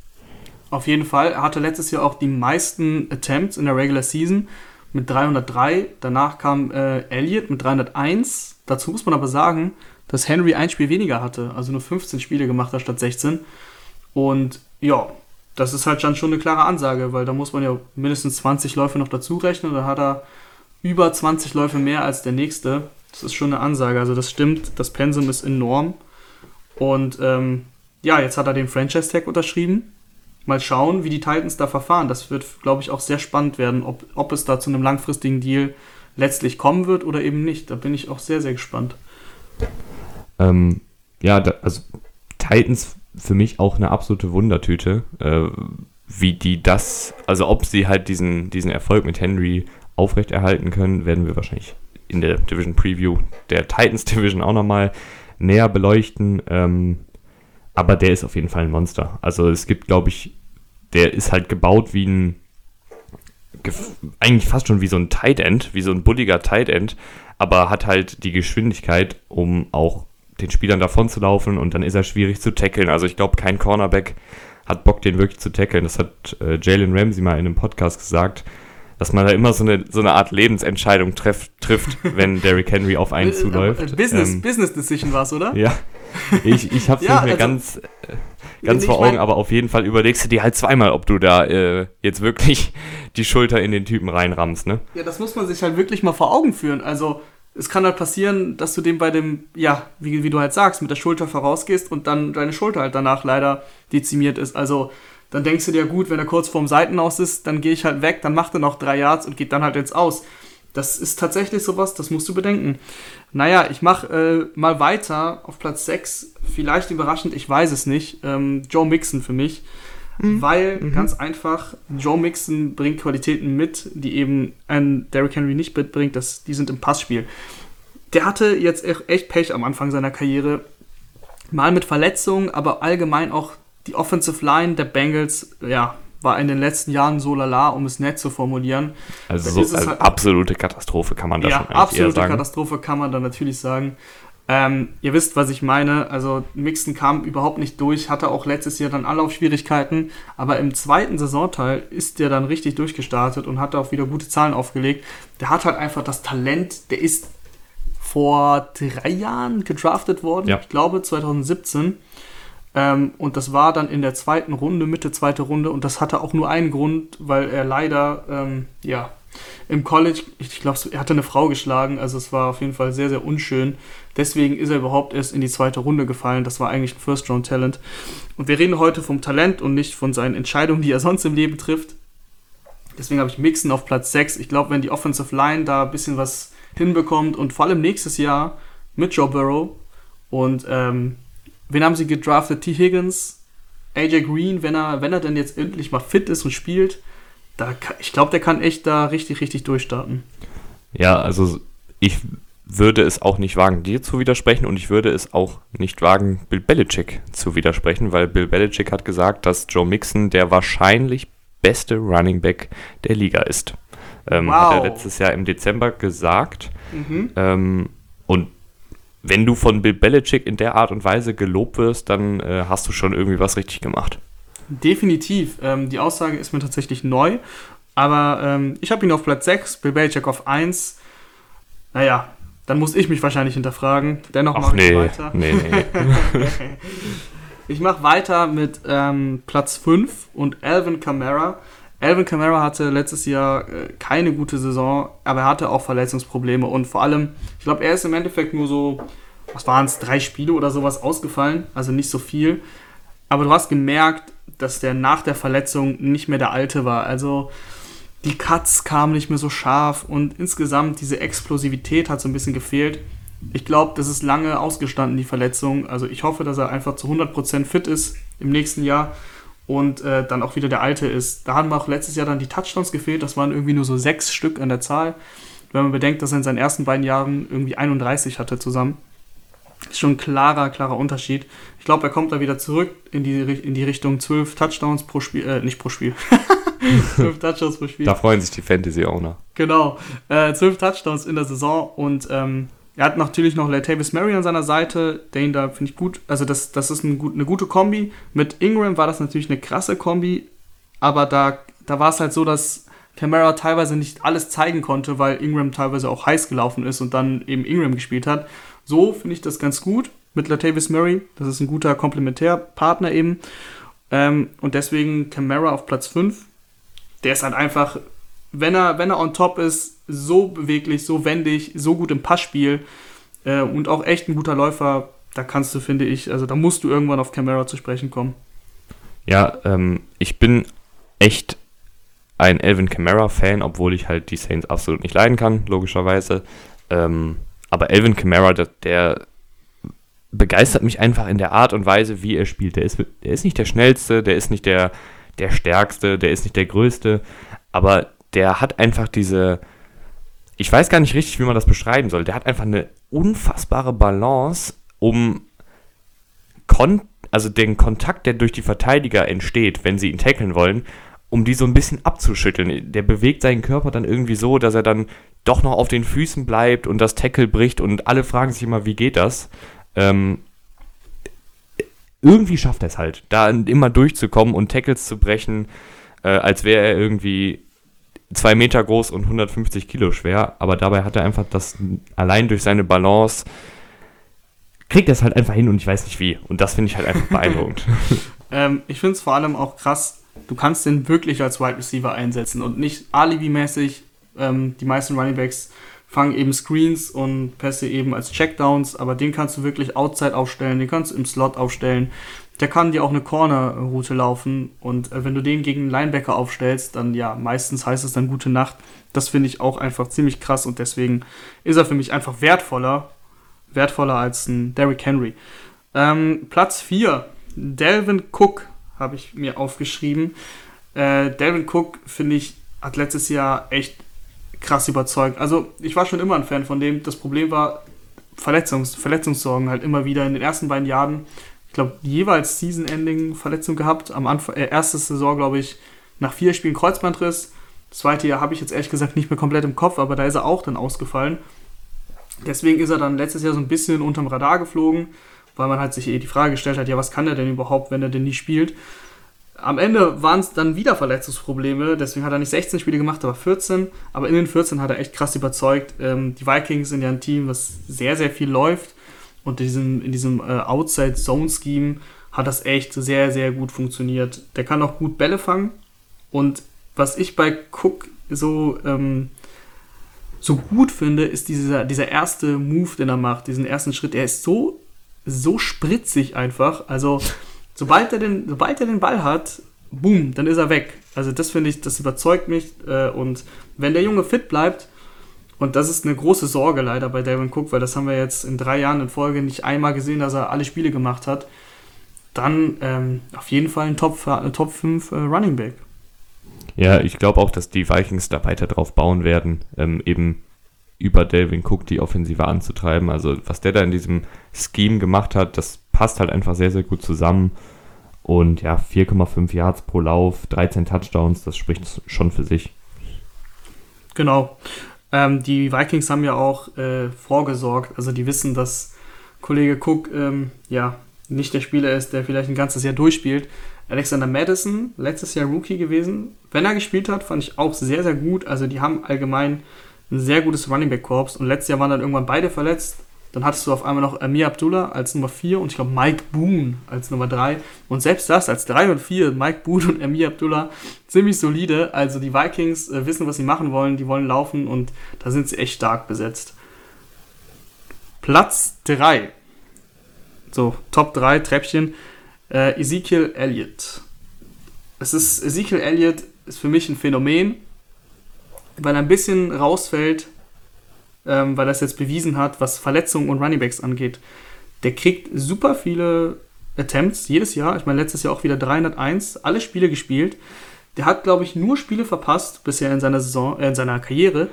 Auf jeden Fall. Er hatte letztes Jahr auch die meisten Attempts in der Regular Season mit 303. Danach kam äh, Elliott mit 301. Dazu muss man aber sagen, dass Henry ein Spiel weniger hatte, also nur 15 Spiele gemacht hat statt 16. Und ja, das ist halt schon eine klare Ansage, weil da muss man ja mindestens 20 Läufe noch dazu rechnen. Da hat er über 20 Läufe mehr als der nächste. Das ist schon eine Ansage. Also das stimmt, das Pensum ist enorm. Und ähm, ja, jetzt hat er den Franchise-Tag unterschrieben mal schauen, wie die Titans da verfahren. Das wird, glaube ich, auch sehr spannend werden, ob, ob es da zu einem langfristigen Deal letztlich kommen wird oder eben nicht. Da bin ich auch sehr, sehr gespannt. Ähm, ja, da, also Titans für mich auch eine absolute Wundertüte, äh, wie die das, also ob sie halt diesen, diesen Erfolg mit Henry aufrechterhalten können, werden wir wahrscheinlich in der Division Preview der Titans Division auch nochmal näher beleuchten. Ähm, aber der ist auf jeden Fall ein Monster. Also es gibt, glaube ich, der ist halt gebaut wie ein, eigentlich fast schon wie so ein Tight End, wie so ein bulliger Tight End, aber hat halt die Geschwindigkeit, um auch den Spielern davon zu laufen und dann ist er schwierig zu tackeln. Also ich glaube, kein Cornerback hat Bock, den wirklich zu tackeln. Das hat äh, Jalen Ramsey mal in einem Podcast gesagt, dass man da immer so eine, so eine Art Lebensentscheidung treff, trifft, wenn Derrick Henry auf einen äh, zuläuft. Business, ähm, Business Decision war es, oder? Ja, ich, ich habe es ja, nicht mehr also, ganz, äh, ganz vor Augen, mein, aber auf jeden Fall überlegst du dir halt zweimal, ob du da äh, jetzt wirklich die Schulter in den Typen reinrammst, ne? Ja, das muss man sich halt wirklich mal vor Augen führen. Also es kann halt passieren, dass du dem bei dem, ja, wie, wie du halt sagst, mit der Schulter vorausgehst und dann deine Schulter halt danach leider dezimiert ist. Also dann denkst du dir, gut, wenn er kurz vorm Seitenaus ist, dann gehe ich halt weg, dann macht er noch drei Yards und geht dann halt ins Aus. Das ist tatsächlich sowas, das musst du bedenken. Naja, ich mache äh, mal weiter auf Platz 6. Vielleicht überraschend, ich weiß es nicht. Ähm, Joe Mixon für mich. Mhm. Weil mhm. ganz einfach, Joe Mixon bringt Qualitäten mit, die eben ein Derrick Henry nicht mitbringt. Das, die sind im Passspiel. Der hatte jetzt echt Pech am Anfang seiner Karriere. Mal mit Verletzungen, aber allgemein auch die Offensive Line der Bengals, ja, war in den letzten Jahren so lala, um es nett zu formulieren. Also, so, also halt, absolute Katastrophe kann man da ja, schon absolute Katastrophe kann man da natürlich sagen. Ähm, ihr wisst, was ich meine. Also Mixon kam überhaupt nicht durch, hatte auch letztes Jahr dann Anlaufschwierigkeiten, aber im zweiten Saisonteil ist der dann richtig durchgestartet und hat auch wieder gute Zahlen aufgelegt. Der hat halt einfach das Talent, der ist vor drei Jahren gedraftet worden, ja. ich glaube 2017. Ähm, und das war dann in der zweiten Runde, Mitte zweite Runde. Und das hatte auch nur einen Grund, weil er leider, ähm, ja, im College, ich glaube, er hatte eine Frau geschlagen. Also es war auf jeden Fall sehr, sehr unschön. Deswegen ist er überhaupt erst in die zweite Runde gefallen. Das war eigentlich ein First-Round-Talent. Und wir reden heute vom Talent und nicht von seinen Entscheidungen, die er sonst im Leben trifft. Deswegen habe ich Mixen auf Platz 6. Ich glaube, wenn die Offensive Line da ein bisschen was hinbekommt und vor allem nächstes Jahr mit Joe Burrow und ähm, wen haben sie gedraftet? T. Higgins, AJ Green, wenn er, wenn er denn jetzt endlich mal fit ist und spielt, da, ich glaube, der kann echt da richtig, richtig durchstarten. Ja, also ich würde es auch nicht wagen, dir zu widersprechen und ich würde es auch nicht wagen, Bill Belichick zu widersprechen, weil Bill Belichick hat gesagt, dass Joe Mixon der wahrscheinlich beste Running Back der Liga ist. Ähm, wow. Hat er letztes Jahr im Dezember gesagt. Mhm. Ähm, und wenn du von Bill Belichick in der Art und Weise gelobt wirst, dann äh, hast du schon irgendwie was richtig gemacht. Definitiv. Ähm, die Aussage ist mir tatsächlich neu. Aber ähm, ich habe ihn auf Platz 6, Bill Belichick auf 1. Naja, dann muss ich mich wahrscheinlich hinterfragen. Dennoch mache nee, ich weiter. Nee, nee. ich mache weiter mit ähm, Platz 5 und Alvin Kamara. Alvin Kamara hatte letztes Jahr äh, keine gute Saison, aber er hatte auch Verletzungsprobleme und vor allem, ich glaube, er ist im Endeffekt nur so, was waren es, drei Spiele oder sowas ausgefallen, also nicht so viel. Aber du hast gemerkt, dass der nach der Verletzung nicht mehr der alte war. Also die Cuts kamen nicht mehr so scharf und insgesamt diese Explosivität hat so ein bisschen gefehlt. Ich glaube, das ist lange ausgestanden, die Verletzung. Also ich hoffe, dass er einfach zu 100% fit ist im nächsten Jahr und äh, dann auch wieder der alte ist. Da haben auch letztes Jahr dann die Touchdowns gefehlt. Das waren irgendwie nur so sechs Stück an der Zahl. Wenn man bedenkt, dass er in seinen ersten beiden Jahren irgendwie 31 hatte zusammen. Ist schon ein klarer, klarer Unterschied. Ich glaube, er kommt da wieder zurück in die, in die Richtung 12 Touchdowns pro Spiel, äh, nicht pro Spiel. 12 Touchdowns pro Spiel. Da freuen sich die Fantasy-Owner. Genau. Äh, 12 Touchdowns in der Saison und ähm, er hat natürlich noch Latavius Murray an seiner Seite, den da finde ich gut. Also das, das ist ein gut, eine gute Kombi. Mit Ingram war das natürlich eine krasse Kombi, aber da, da war es halt so, dass Camara teilweise nicht alles zeigen konnte, weil Ingram teilweise auch heiß gelaufen ist und dann eben Ingram gespielt hat. So finde ich das ganz gut mit Latavius Murray. Das ist ein guter Komplementärpartner eben. Ähm, und deswegen Camara auf Platz 5. Der ist halt einfach, wenn er, wenn er on top ist, so beweglich, so wendig, so gut im Passspiel äh, und auch echt ein guter Läufer. Da kannst du, finde ich, also da musst du irgendwann auf Camara zu sprechen kommen. Ja, ähm, ich bin echt ein Elvin Kamara-Fan, obwohl ich halt die Saints absolut nicht leiden kann, logischerweise. Ähm, aber Elvin Kamara, der, der, begeistert mich einfach in der Art und Weise, wie er spielt. Der ist, der ist nicht der schnellste, der ist nicht der, der stärkste, der ist nicht der größte, aber der hat einfach diese, ich weiß gar nicht richtig, wie man das beschreiben soll, der hat einfach eine unfassbare Balance, um kon also den Kontakt, der durch die Verteidiger entsteht, wenn sie ihn tackeln wollen, um die so ein bisschen abzuschütteln. Der bewegt seinen Körper dann irgendwie so, dass er dann doch noch auf den Füßen bleibt und das Tackle bricht und alle fragen sich immer, wie geht das? Ähm, irgendwie schafft er es halt, da immer durchzukommen und Tackles zu brechen, äh, als wäre er irgendwie zwei Meter groß und 150 Kilo schwer, aber dabei hat er einfach das allein durch seine Balance kriegt er es halt einfach hin und ich weiß nicht wie. Und das finde ich halt einfach beeindruckend. ähm, ich finde es vor allem auch krass, du kannst den wirklich als Wide Receiver einsetzen und nicht alibi-mäßig. Ähm, die meisten Running Backs fangen eben Screens und Pässe eben als Checkdowns, aber den kannst du wirklich outside aufstellen, den kannst du im Slot aufstellen. Der kann dir auch eine Corner-Route laufen und äh, wenn du den gegen einen Linebacker aufstellst, dann ja, meistens heißt es dann gute Nacht. Das finde ich auch einfach ziemlich krass und deswegen ist er für mich einfach wertvoller, wertvoller als ein Derrick Henry. Ähm, Platz 4, Delvin Cook habe ich mir aufgeschrieben. Äh, Delvin Cook, finde ich, hat letztes Jahr echt krass überzeugt. Also ich war schon immer ein Fan von dem. Das Problem war Verletzungs Verletzungssorgen halt immer wieder in den ersten beiden Jahren. Ich glaube, jeweils Season-Ending-Verletzung gehabt. Am Anfang, äh, erste Saison, glaube ich, nach vier Spielen Kreuzbandriss. Das zweite Jahr habe ich jetzt ehrlich gesagt nicht mehr komplett im Kopf, aber da ist er auch dann ausgefallen. Deswegen ist er dann letztes Jahr so ein bisschen unterm Radar geflogen, weil man halt sich eh die Frage gestellt hat, ja, was kann er denn überhaupt, wenn er denn nie spielt? Am Ende waren es dann wieder Verletzungsprobleme, deswegen hat er nicht 16 Spiele gemacht, aber 14. Aber in den 14 hat er echt krass überzeugt. Ähm, die Vikings sind ja ein Team, was sehr, sehr viel läuft. Und in diesem, in diesem äh, Outside-Zone-Scheme hat das echt sehr, sehr gut funktioniert. Der kann auch gut Bälle fangen. Und was ich bei Cook so, ähm, so gut finde, ist dieser, dieser erste Move, den er macht, diesen ersten Schritt. Er ist so, so spritzig einfach. Also sobald er den, sobald er den Ball hat, boom, dann ist er weg. Also das finde ich, das überzeugt mich. Äh, und wenn der Junge fit bleibt, und das ist eine große Sorge leider bei Dalvin Cook, weil das haben wir jetzt in drei Jahren in Folge nicht einmal gesehen, dass er alle Spiele gemacht hat, dann ähm, auf jeden Fall ein Top, äh, Top 5 äh, Running Back. Ja, ich glaube auch, dass die Vikings da weiter drauf bauen werden, ähm, eben über Delvin Cook die Offensive anzutreiben. Also was der da in diesem Scheme gemacht hat, das passt halt einfach sehr, sehr gut zusammen. Und ja, 4,5 Yards pro Lauf, 13 Touchdowns, das spricht schon für sich. Genau. Ähm, die Vikings haben ja auch äh, vorgesorgt. Also die wissen, dass Kollege Cook ähm, ja nicht der Spieler ist, der vielleicht ein ganzes Jahr durchspielt. Alexander Madison, letztes Jahr Rookie gewesen. Wenn er gespielt hat, fand ich auch sehr, sehr gut. Also die haben allgemein ein sehr gutes Running Back Korps und letztes Jahr waren dann irgendwann beide verletzt. Dann hattest du auf einmal noch Amir Abdullah als Nummer 4 und ich glaube Mike Boone als Nummer 3. Und selbst das als 3 und 4, Mike Boone und Amir Abdullah, ziemlich solide. Also die Vikings äh, wissen, was sie machen wollen. Die wollen laufen und da sind sie echt stark besetzt. Platz 3. So, Top 3 Treppchen. Äh, Ezekiel Elliott. Es ist, Ezekiel Elliott ist für mich ein Phänomen, weil er ein bisschen rausfällt ähm, weil er es jetzt bewiesen hat, was Verletzungen und Runningbacks angeht. Der kriegt super viele Attempts jedes Jahr. Ich meine, letztes Jahr auch wieder 301, alle Spiele gespielt. Der hat, glaube ich, nur Spiele verpasst bisher in seiner Saison, äh, in seiner Karriere,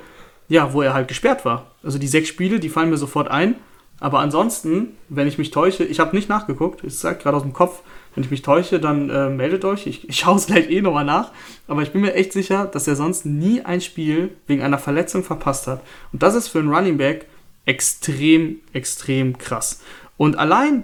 ja, wo er halt gesperrt war. Also die sechs Spiele, die fallen mir sofort ein. Aber ansonsten, wenn ich mich täusche, ich habe nicht nachgeguckt, ich sage gerade aus dem Kopf, wenn ich mich täusche, dann äh, meldet euch. Ich, ich schaue es gleich eh nochmal nach. Aber ich bin mir echt sicher, dass er sonst nie ein Spiel wegen einer Verletzung verpasst hat. Und das ist für einen Running Back extrem, extrem krass. Und allein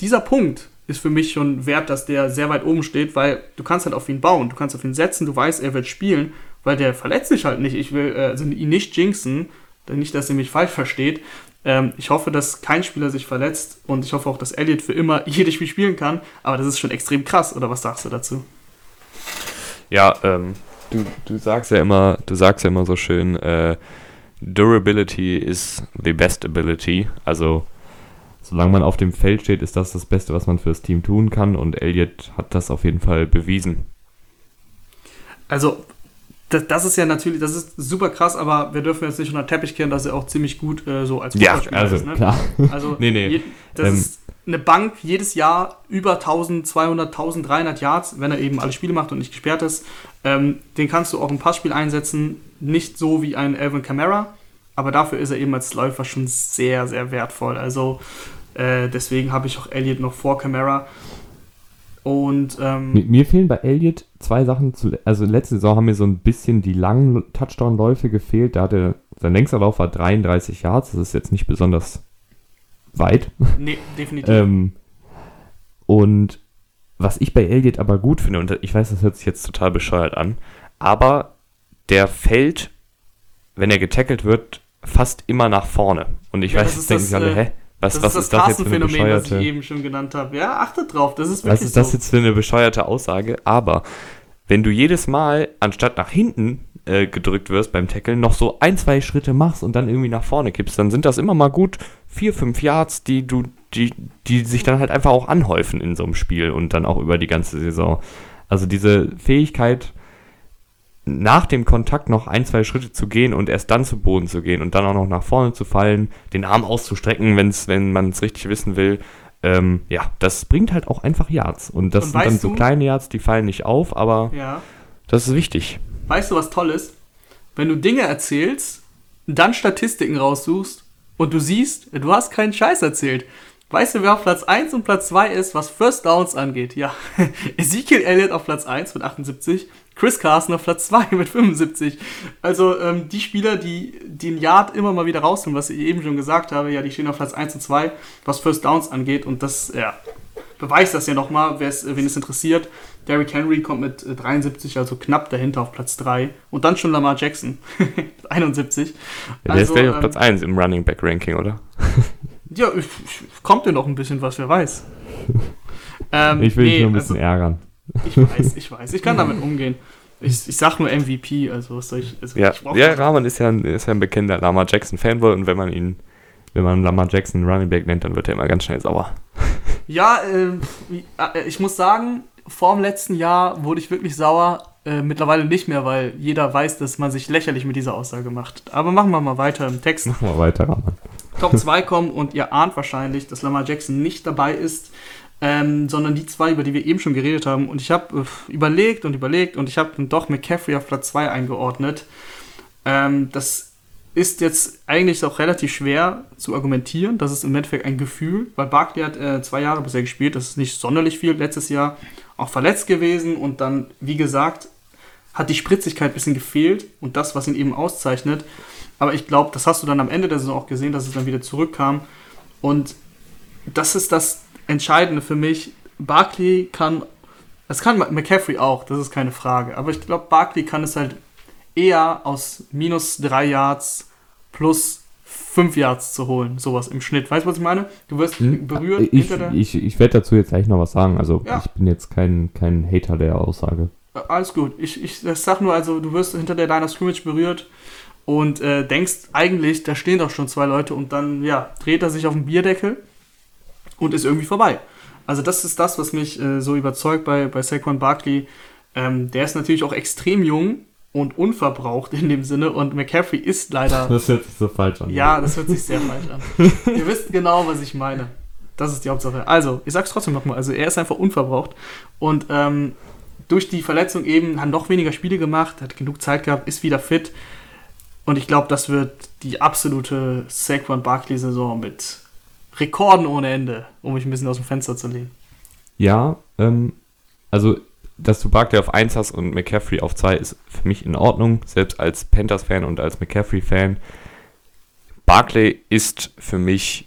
dieser Punkt ist für mich schon wert, dass der sehr weit oben steht, weil du kannst halt auf ihn bauen, du kannst auf ihn setzen, du weißt, er wird spielen, weil der verletzt sich halt nicht. Ich will äh, also ihn nicht jinxen, nicht, dass er mich falsch versteht, ähm, ich hoffe, dass kein Spieler sich verletzt und ich hoffe auch, dass Elliot für immer jedes Spiel spielen kann. Aber das ist schon extrem krass, oder was sagst du dazu? Ja, ähm, du, du sagst ja immer, du sagst ja immer so schön, äh, Durability is the best ability. Also solange man auf dem Feld steht, ist das das Beste, was man fürs Team tun kann. Und Elliot hat das auf jeden Fall bewiesen. Also das, das, ist ja natürlich, das ist super krass, aber wir dürfen jetzt nicht unter den Teppich kehren, dass er auch ziemlich gut äh, so als ja, also, ist. Ne? Klar. Also nee, nee. Je, das ähm, ist eine Bank jedes Jahr über 1200, 1300 Yards, wenn er eben alle Spiele macht und nicht gesperrt ist. Ähm, den kannst du auch im Passspiel einsetzen, nicht so wie ein Alvin Kamara, aber dafür ist er eben als Läufer schon sehr, sehr wertvoll. Also äh, deswegen habe ich auch Elliott noch vor Kamara. Und ähm, mir, mir, fehlen bei Elliott zwei Sachen. Zu, also letzte Saison haben mir so ein bisschen die langen Touchdown-Läufe gefehlt. Da hatte sein längster Lauf war 33 Yards. Das ist jetzt nicht besonders weit. Nee, definitiv. ähm, und was ich bei Elliott aber gut finde, und ich weiß, das hört sich jetzt total bescheuert an, aber der fällt, wenn er getackelt wird, fast immer nach vorne. Und ich ja, weiß, jetzt denken sich alle, äh, hä? Was, das was ist das, bescheuerte... was ich eben schon genannt habe. Ja, achtet drauf, das ist wirklich Was ist das so. jetzt für eine bescheuerte Aussage? Aber wenn du jedes Mal, anstatt nach hinten äh, gedrückt wirst beim Tackeln, noch so ein, zwei Schritte machst und dann irgendwie nach vorne kippst, dann sind das immer mal gut vier, fünf Yards, die du, die, die sich dann halt einfach auch anhäufen in so einem Spiel und dann auch über die ganze Saison. Also diese Fähigkeit, nach dem Kontakt noch ein, zwei Schritte zu gehen und erst dann zu Boden zu gehen und dann auch noch nach vorne zu fallen, den Arm auszustrecken, wenn's, wenn man es richtig wissen will, ähm, ja, das bringt halt auch einfach Yards. Und das Und sind dann so kleine Yards, die fallen nicht auf, aber Ja. das ist wichtig. Weißt du, was toll ist? Wenn du Dinge erzählst, dann Statistiken raussuchst und du siehst, du hast keinen Scheiß erzählt. Weißt du, wer auf Platz 1 und Platz 2 ist, was First Downs angeht? Ja, Ezekiel Elliott auf Platz 1 mit 78, Chris Carson auf Platz 2 mit 75. Also ähm, die Spieler, die den Yard immer mal wieder rausholen, was ich eben schon gesagt habe, ja, die stehen auf Platz 1 und 2, was First Downs angeht. Und das, ja, beweist das ja nochmal, wen es interessiert. Derrick Henry kommt mit äh, 73, also knapp dahinter auf Platz 3. Und dann schon Lamar Jackson, mit 71. Ja, der ist gleich auf ähm, Platz 1 im Running Back Ranking, oder? Ja, ich- ich- kommt ja noch ein bisschen was, wer weiß. Ähm, Ich will dich nee, nur ein bisschen also, ärgern. ich weiß, ich weiß. Ich kann damit umgehen. Ich, ich sag nur MVP, also was soll ich. Also Ja, ich ja Rahman ist ja, ein, ist ja ein bekennender Lama Jackson Fanboy und wenn man ihn, wenn man Lama Jackson Running Back nennt, dann wird er immer ganz schnell sauer. Ja, ähm, äh, ich muss sagen, vor dem letzten Jahr wurde ich wirklich sauer. Äh, mittlerweile nicht mehr, weil jeder weiß, dass man sich lächerlich mit dieser Aussage macht. Aber machen wir mal weiter im Text. Machen wir weiter, Rahman. Top 2 kommen und ihr ahnt wahrscheinlich, dass Lamar Jackson nicht dabei ist, ähm, sondern die zwei, über die wir eben schon geredet haben. Und ich habe äh, überlegt und überlegt und ich habe dann doch McCaffrey auf Platz 2 eingeordnet. Ähm, das ist jetzt eigentlich auch relativ schwer zu argumentieren. Das ist im Endeffekt ein Gefühl, weil Barkley hat äh, zwei Jahre bisher gespielt. Das ist nicht sonderlich viel. Letztes Jahr auch verletzt gewesen und dann, wie gesagt, hat die Spritzigkeit ein bisschen gefehlt und das, was ihn eben auszeichnet. Aber ich glaube, das hast du dann am Ende der Saison auch gesehen, dass es dann wieder zurückkam. Und das ist das Entscheidende für mich. Barkley kann, das kann McCaffrey auch, das ist keine Frage. Aber ich glaube, Barkley kann es halt eher aus minus drei Yards plus fünf Yards zu holen. Sowas im Schnitt. Weißt du, was ich meine? Du wirst berührt Hm? Ich, hinter der. ich, ich werde dazu jetzt gleich noch was sagen. Also Ja. ich bin jetzt kein, kein Hater der Aussage. Alles gut. Ich, ich sag nur, also du wirst hinter der Line of Scrimmage berührt und äh, denkst eigentlich, da stehen doch schon zwei Leute und dann, ja, dreht er sich auf den Bierdeckel und ist irgendwie vorbei. Also das ist das, was mich äh, so überzeugt bei, bei Saquon Barkley. Ähm, der ist natürlich auch extrem jung und unverbraucht in dem Sinne und McCaffrey ist leider... Das hört sich so falsch an. Ja, das hört sich sehr falsch an. Ihr wisst genau, was ich meine. Das ist die Hauptsache. Also, ich sag's trotzdem nochmal. Also, er ist einfach unverbraucht. Und ähm, durch die Verletzung eben hat noch weniger Spiele gemacht, hat genug Zeit gehabt, ist wieder fit. Und ich glaube, das wird die absolute Saquon Barkley-Saison mit Rekorden ohne Ende, um mich ein bisschen aus dem Fenster zu lehnen. Ja, ähm, also, dass du Barkley auf 1 hast und McCaffrey auf 2 ist für mich in Ordnung, selbst als Panthers-Fan und als McCaffrey-Fan. Barkley ist für mich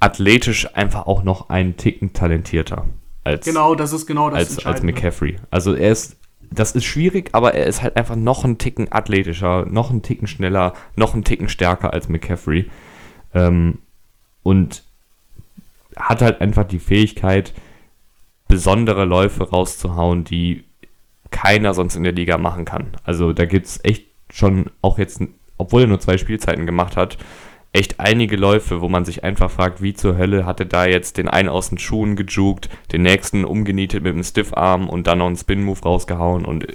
athletisch einfach auch noch einen Ticken talentierter als, Genau, das ist genau das als, als. McCaffrey. Also er ist, das ist schwierig, aber er ist halt einfach noch einen Ticken athletischer, noch einen Ticken schneller, noch einen Ticken stärker als McCaffrey. Ähm, und hat halt einfach die Fähigkeit, besondere Läufe rauszuhauen, die keiner sonst in der Liga machen kann. Also da gibt es echt schon, auch jetzt, obwohl er nur zwei Spielzeiten gemacht hat, echt einige Läufe, wo man sich einfach fragt, wie zur Hölle hat er da jetzt den einen aus den Schuhen gejuckt, den nächsten umgenietet mit einem Stiffarm und dann noch einen Spin-Move rausgehauen und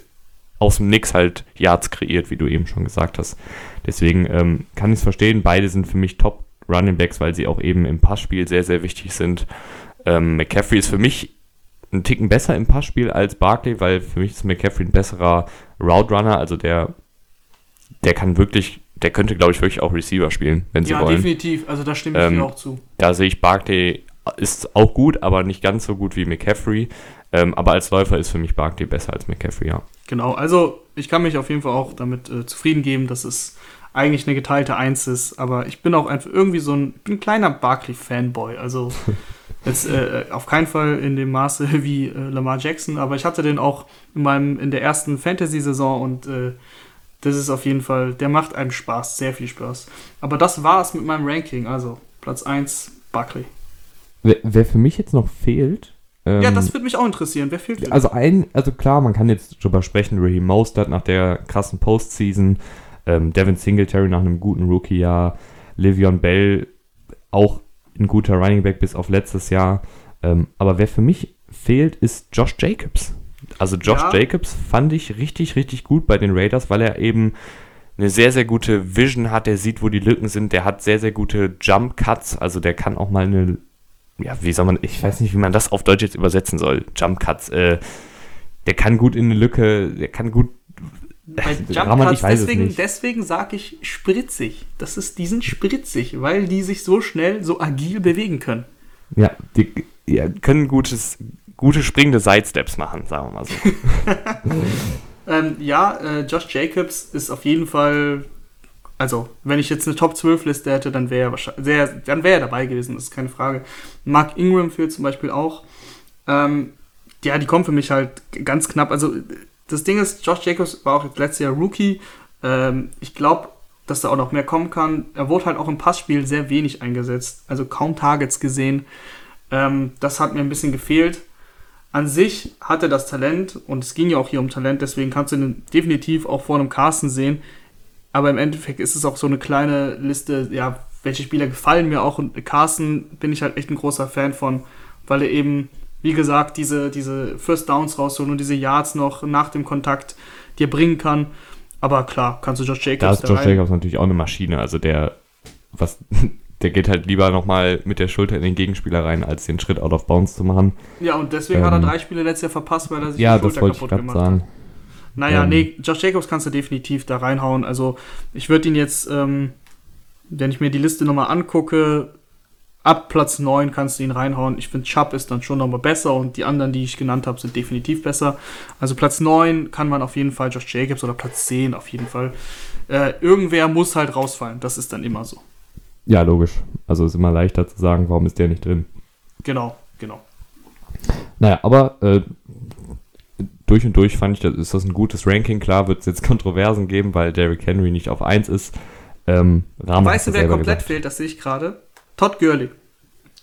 aus dem Nix halt Yards kreiert, wie du eben schon gesagt hast. Deswegen ähm, kann ich es verstehen, beide sind für mich Top Running Backs, weil sie auch eben im Passspiel sehr, sehr wichtig sind. Ähm, McCaffrey ist für mich ein Ticken besser im Passspiel als Barkley, weil für mich ist McCaffrey ein besserer Route Runner, also der, der kann wirklich, der könnte, glaube ich, wirklich auch Receiver spielen, wenn sie Ja, wollen. definitiv. Also, da stimme ich Ähm, dir auch zu. Da sehe ich Barkley ist auch gut, aber nicht ganz so gut wie McCaffrey. Ähm, aber als Läufer ist für mich Barkley besser als McCaffrey, ja. Genau, also ich kann mich auf jeden Fall auch damit äh, zufrieden geben, dass es eigentlich eine geteilte Eins ist, aber ich bin auch einfach irgendwie so ein, bin ein kleiner Barkley-Fanboy, also jetzt äh, auf keinen Fall in dem Maße wie äh, Lamar Jackson, aber ich hatte den auch in meinem, in der ersten Fantasy-Saison und äh, das ist auf jeden Fall, der macht einem Spaß, sehr viel Spaß. Aber das war es mit meinem Ranking, also Platz 1 Barkley. Wer, wer für mich jetzt noch fehlt, Ähm, ja, das würde mich auch interessieren. Wer fehlt denn? Also, ein, also klar, man kann jetzt drüber sprechen, Raheem Mostert nach der krassen Postseason, ähm, Devin Singletary nach einem guten Rookie-Jahr, Livion Bell auch ein guter Running Back bis auf letztes Jahr. Ähm, aber wer für mich fehlt, ist Josh Jacobs. Also Josh ja. Jacobs fand ich richtig, richtig gut bei den Raiders, weil er eben eine sehr, sehr gute Vision hat. Der sieht, wo die Lücken sind. Der hat sehr, sehr gute Jump Cuts. Also der kann auch mal eine, ja, wie soll man, ich weiß nicht, wie man das auf Deutsch jetzt übersetzen soll. Jump Cuts. Äh, der kann gut in eine Lücke, der kann gut. Bei Jump Cuts, deswegen, deswegen sage ich spritzig. Das ist, die sind spritzig, weil die sich so schnell, so agil bewegen können. Ja, die ja, können gutes, gute springende Sidesteps machen, sagen wir mal so. ähm, ja, äh, Josh Jacobs ist auf jeden Fall, also wenn ich jetzt eine Top 12 Liste hätte, dann wäre er dann wäre er dabei gewesen, das ist keine Frage. Mark Ingram fehlt zum Beispiel auch. Ähm, ja, die kommen für mich halt ganz knapp. Also das Ding ist, Josh Jacobs war auch letztes Jahr Rookie. Ähm, ich glaube, dass da auch noch mehr kommen kann. Er wurde halt auch im Passspiel sehr wenig eingesetzt, also kaum Targets gesehen. Ähm, das hat mir ein bisschen gefehlt an sich hat er das Talent und es ging ja auch hier um Talent, deswegen kannst du ihn definitiv auch vor einem Carsten sehen. Aber im Endeffekt ist es auch so eine kleine Liste, ja, welche Spieler gefallen mir auch. Und Carsten bin ich halt echt ein großer Fan von, weil er eben, wie gesagt, diese, diese First Downs rausholt und diese Yards noch nach dem Kontakt dir bringen kann. Aber klar, kannst du Josh Jacobs. Da ist Josh Jacobs natürlich auch eine Maschine. Also der, was der geht halt lieber nochmal mit der Schulter in den Gegenspieler rein, als den Schritt out of bounds zu machen. Ja, und deswegen ähm, hat er ähm, drei Spiele letztes Jahr verpasst, weil er sich ja, die Schulter kaputt gemacht sagen. hat. Naja, ähm, nee, Josh Jacobs kannst du definitiv da reinhauen. Also ich würde ihn jetzt, ähm, wenn ich mir die Liste nochmal angucke, ab Platz 9 kannst du ihn reinhauen. Ich finde, Chubb ist dann schon nochmal besser und die anderen, die ich genannt habe, sind definitiv besser. Also Platz 9 kann man auf jeden Fall Josh Jacobs oder Platz 10 auf jeden Fall. Äh, irgendwer muss halt rausfallen. Das ist dann immer so. Ja, logisch. Also ist immer leichter zu sagen, warum ist der nicht drin. Genau, genau. Naja, aber äh, durch und durch fand ich, das ist das ein gutes Ranking. Klar wird es jetzt Kontroversen geben, weil Derrick Henry nicht auf 1 ist. Ähm, weißt du, wer komplett gesagt. fehlt? Das sehe ich gerade. Todd Gurley.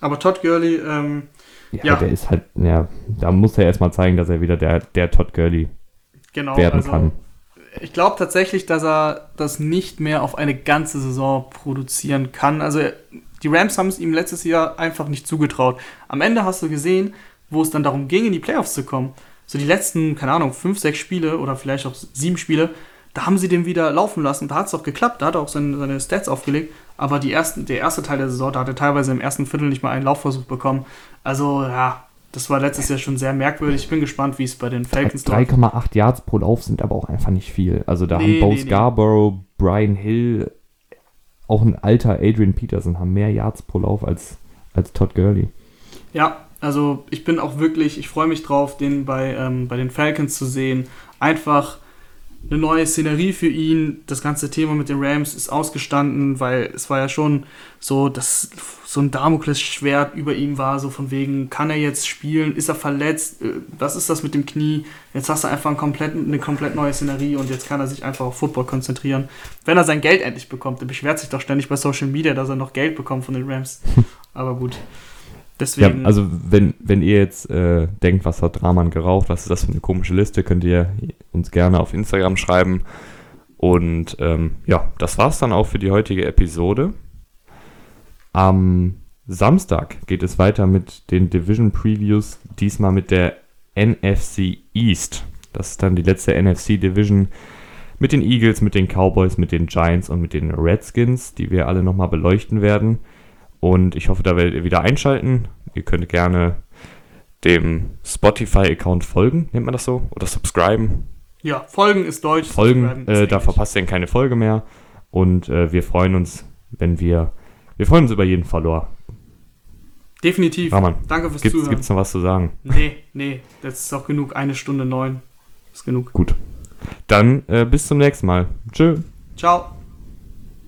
Aber Todd Gurley, ähm, ja, ja, der ist halt, ja, da muss er erstmal zeigen, dass er wieder der, der Todd Gurley genau, werden also, kann ich glaube tatsächlich, dass er das nicht mehr auf eine ganze Saison produzieren kann. Also die Rams haben es ihm letztes Jahr einfach nicht zugetraut. Am Ende hast du gesehen, wo es dann darum ging, in die Playoffs zu kommen. So die letzten, keine Ahnung, fünf, sechs Spiele oder vielleicht auch sieben Spiele, da haben sie den wieder laufen lassen. Da hat es auch geklappt, da hat er auch seine, seine Stats aufgelegt. Aber die ersten, der erste Teil der Saison, da hat er teilweise im ersten Viertel nicht mal einen Laufversuch bekommen. Also ja, das war letztes Jahr schon sehr merkwürdig. Ich bin gespannt, wie es bei den Falcons läuft. 3,8 Yards pro Lauf sind aber auch einfach nicht viel. Also da nee, haben Bo nee, Scarborough, nee. Brian Hill, auch ein alter Adrian Peterson haben mehr Yards pro Lauf als, als Todd Gurley. Ja, also ich bin auch wirklich, ich freue mich drauf, den bei, ähm, bei den Falcons zu sehen. Einfach eine neue Szenerie für ihn. Das ganze Thema mit den Rams ist ausgestanden, weil es war ja schon so, dass so ein Damoklesschwert über ihm war, so von wegen, kann er jetzt spielen, ist er verletzt, äh, was ist das mit dem Knie? Jetzt hast du einfach ein komplett, eine komplett neue Szenerie und jetzt kann er sich einfach auf Football konzentrieren. Wenn er sein Geld endlich bekommt, er beschwert sich doch ständig bei Social Media, dass er noch Geld bekommt von den Rams. Aber gut. Deswegen. Ja, also wenn, wenn ihr jetzt äh, denkt, was hat Rahman geraucht, was ist das für eine komische Liste, könnt ihr uns gerne auf Instagram schreiben. Und ähm, ja, das war's dann auch für die heutige Episode. Am Samstag geht es weiter mit den Division Previews, diesmal mit der NFC East. Das ist dann die letzte NFC Division mit den Eagles, mit den Cowboys, mit den Giants und mit den Redskins, die wir alle nochmal beleuchten werden. Und ich hoffe, da werdet ihr wieder einschalten. Ihr könnt gerne dem Spotify-Account folgen, nennt man das so? Oder subscriben. Ja, folgen ist deutsch. Folgen, äh, da verpasst ihr keine Folge mehr. Und äh, wir freuen uns, wenn wir, wir freuen uns über jeden Follower. Definitiv. Raman, Danke fürs gibt's, Zuhören. Gibt es noch was zu sagen? Nee, nee, das ist auch genug. Eine Stunde neun ist genug. Gut. Dann äh, bis zum nächsten Mal. Tschö. Ciao.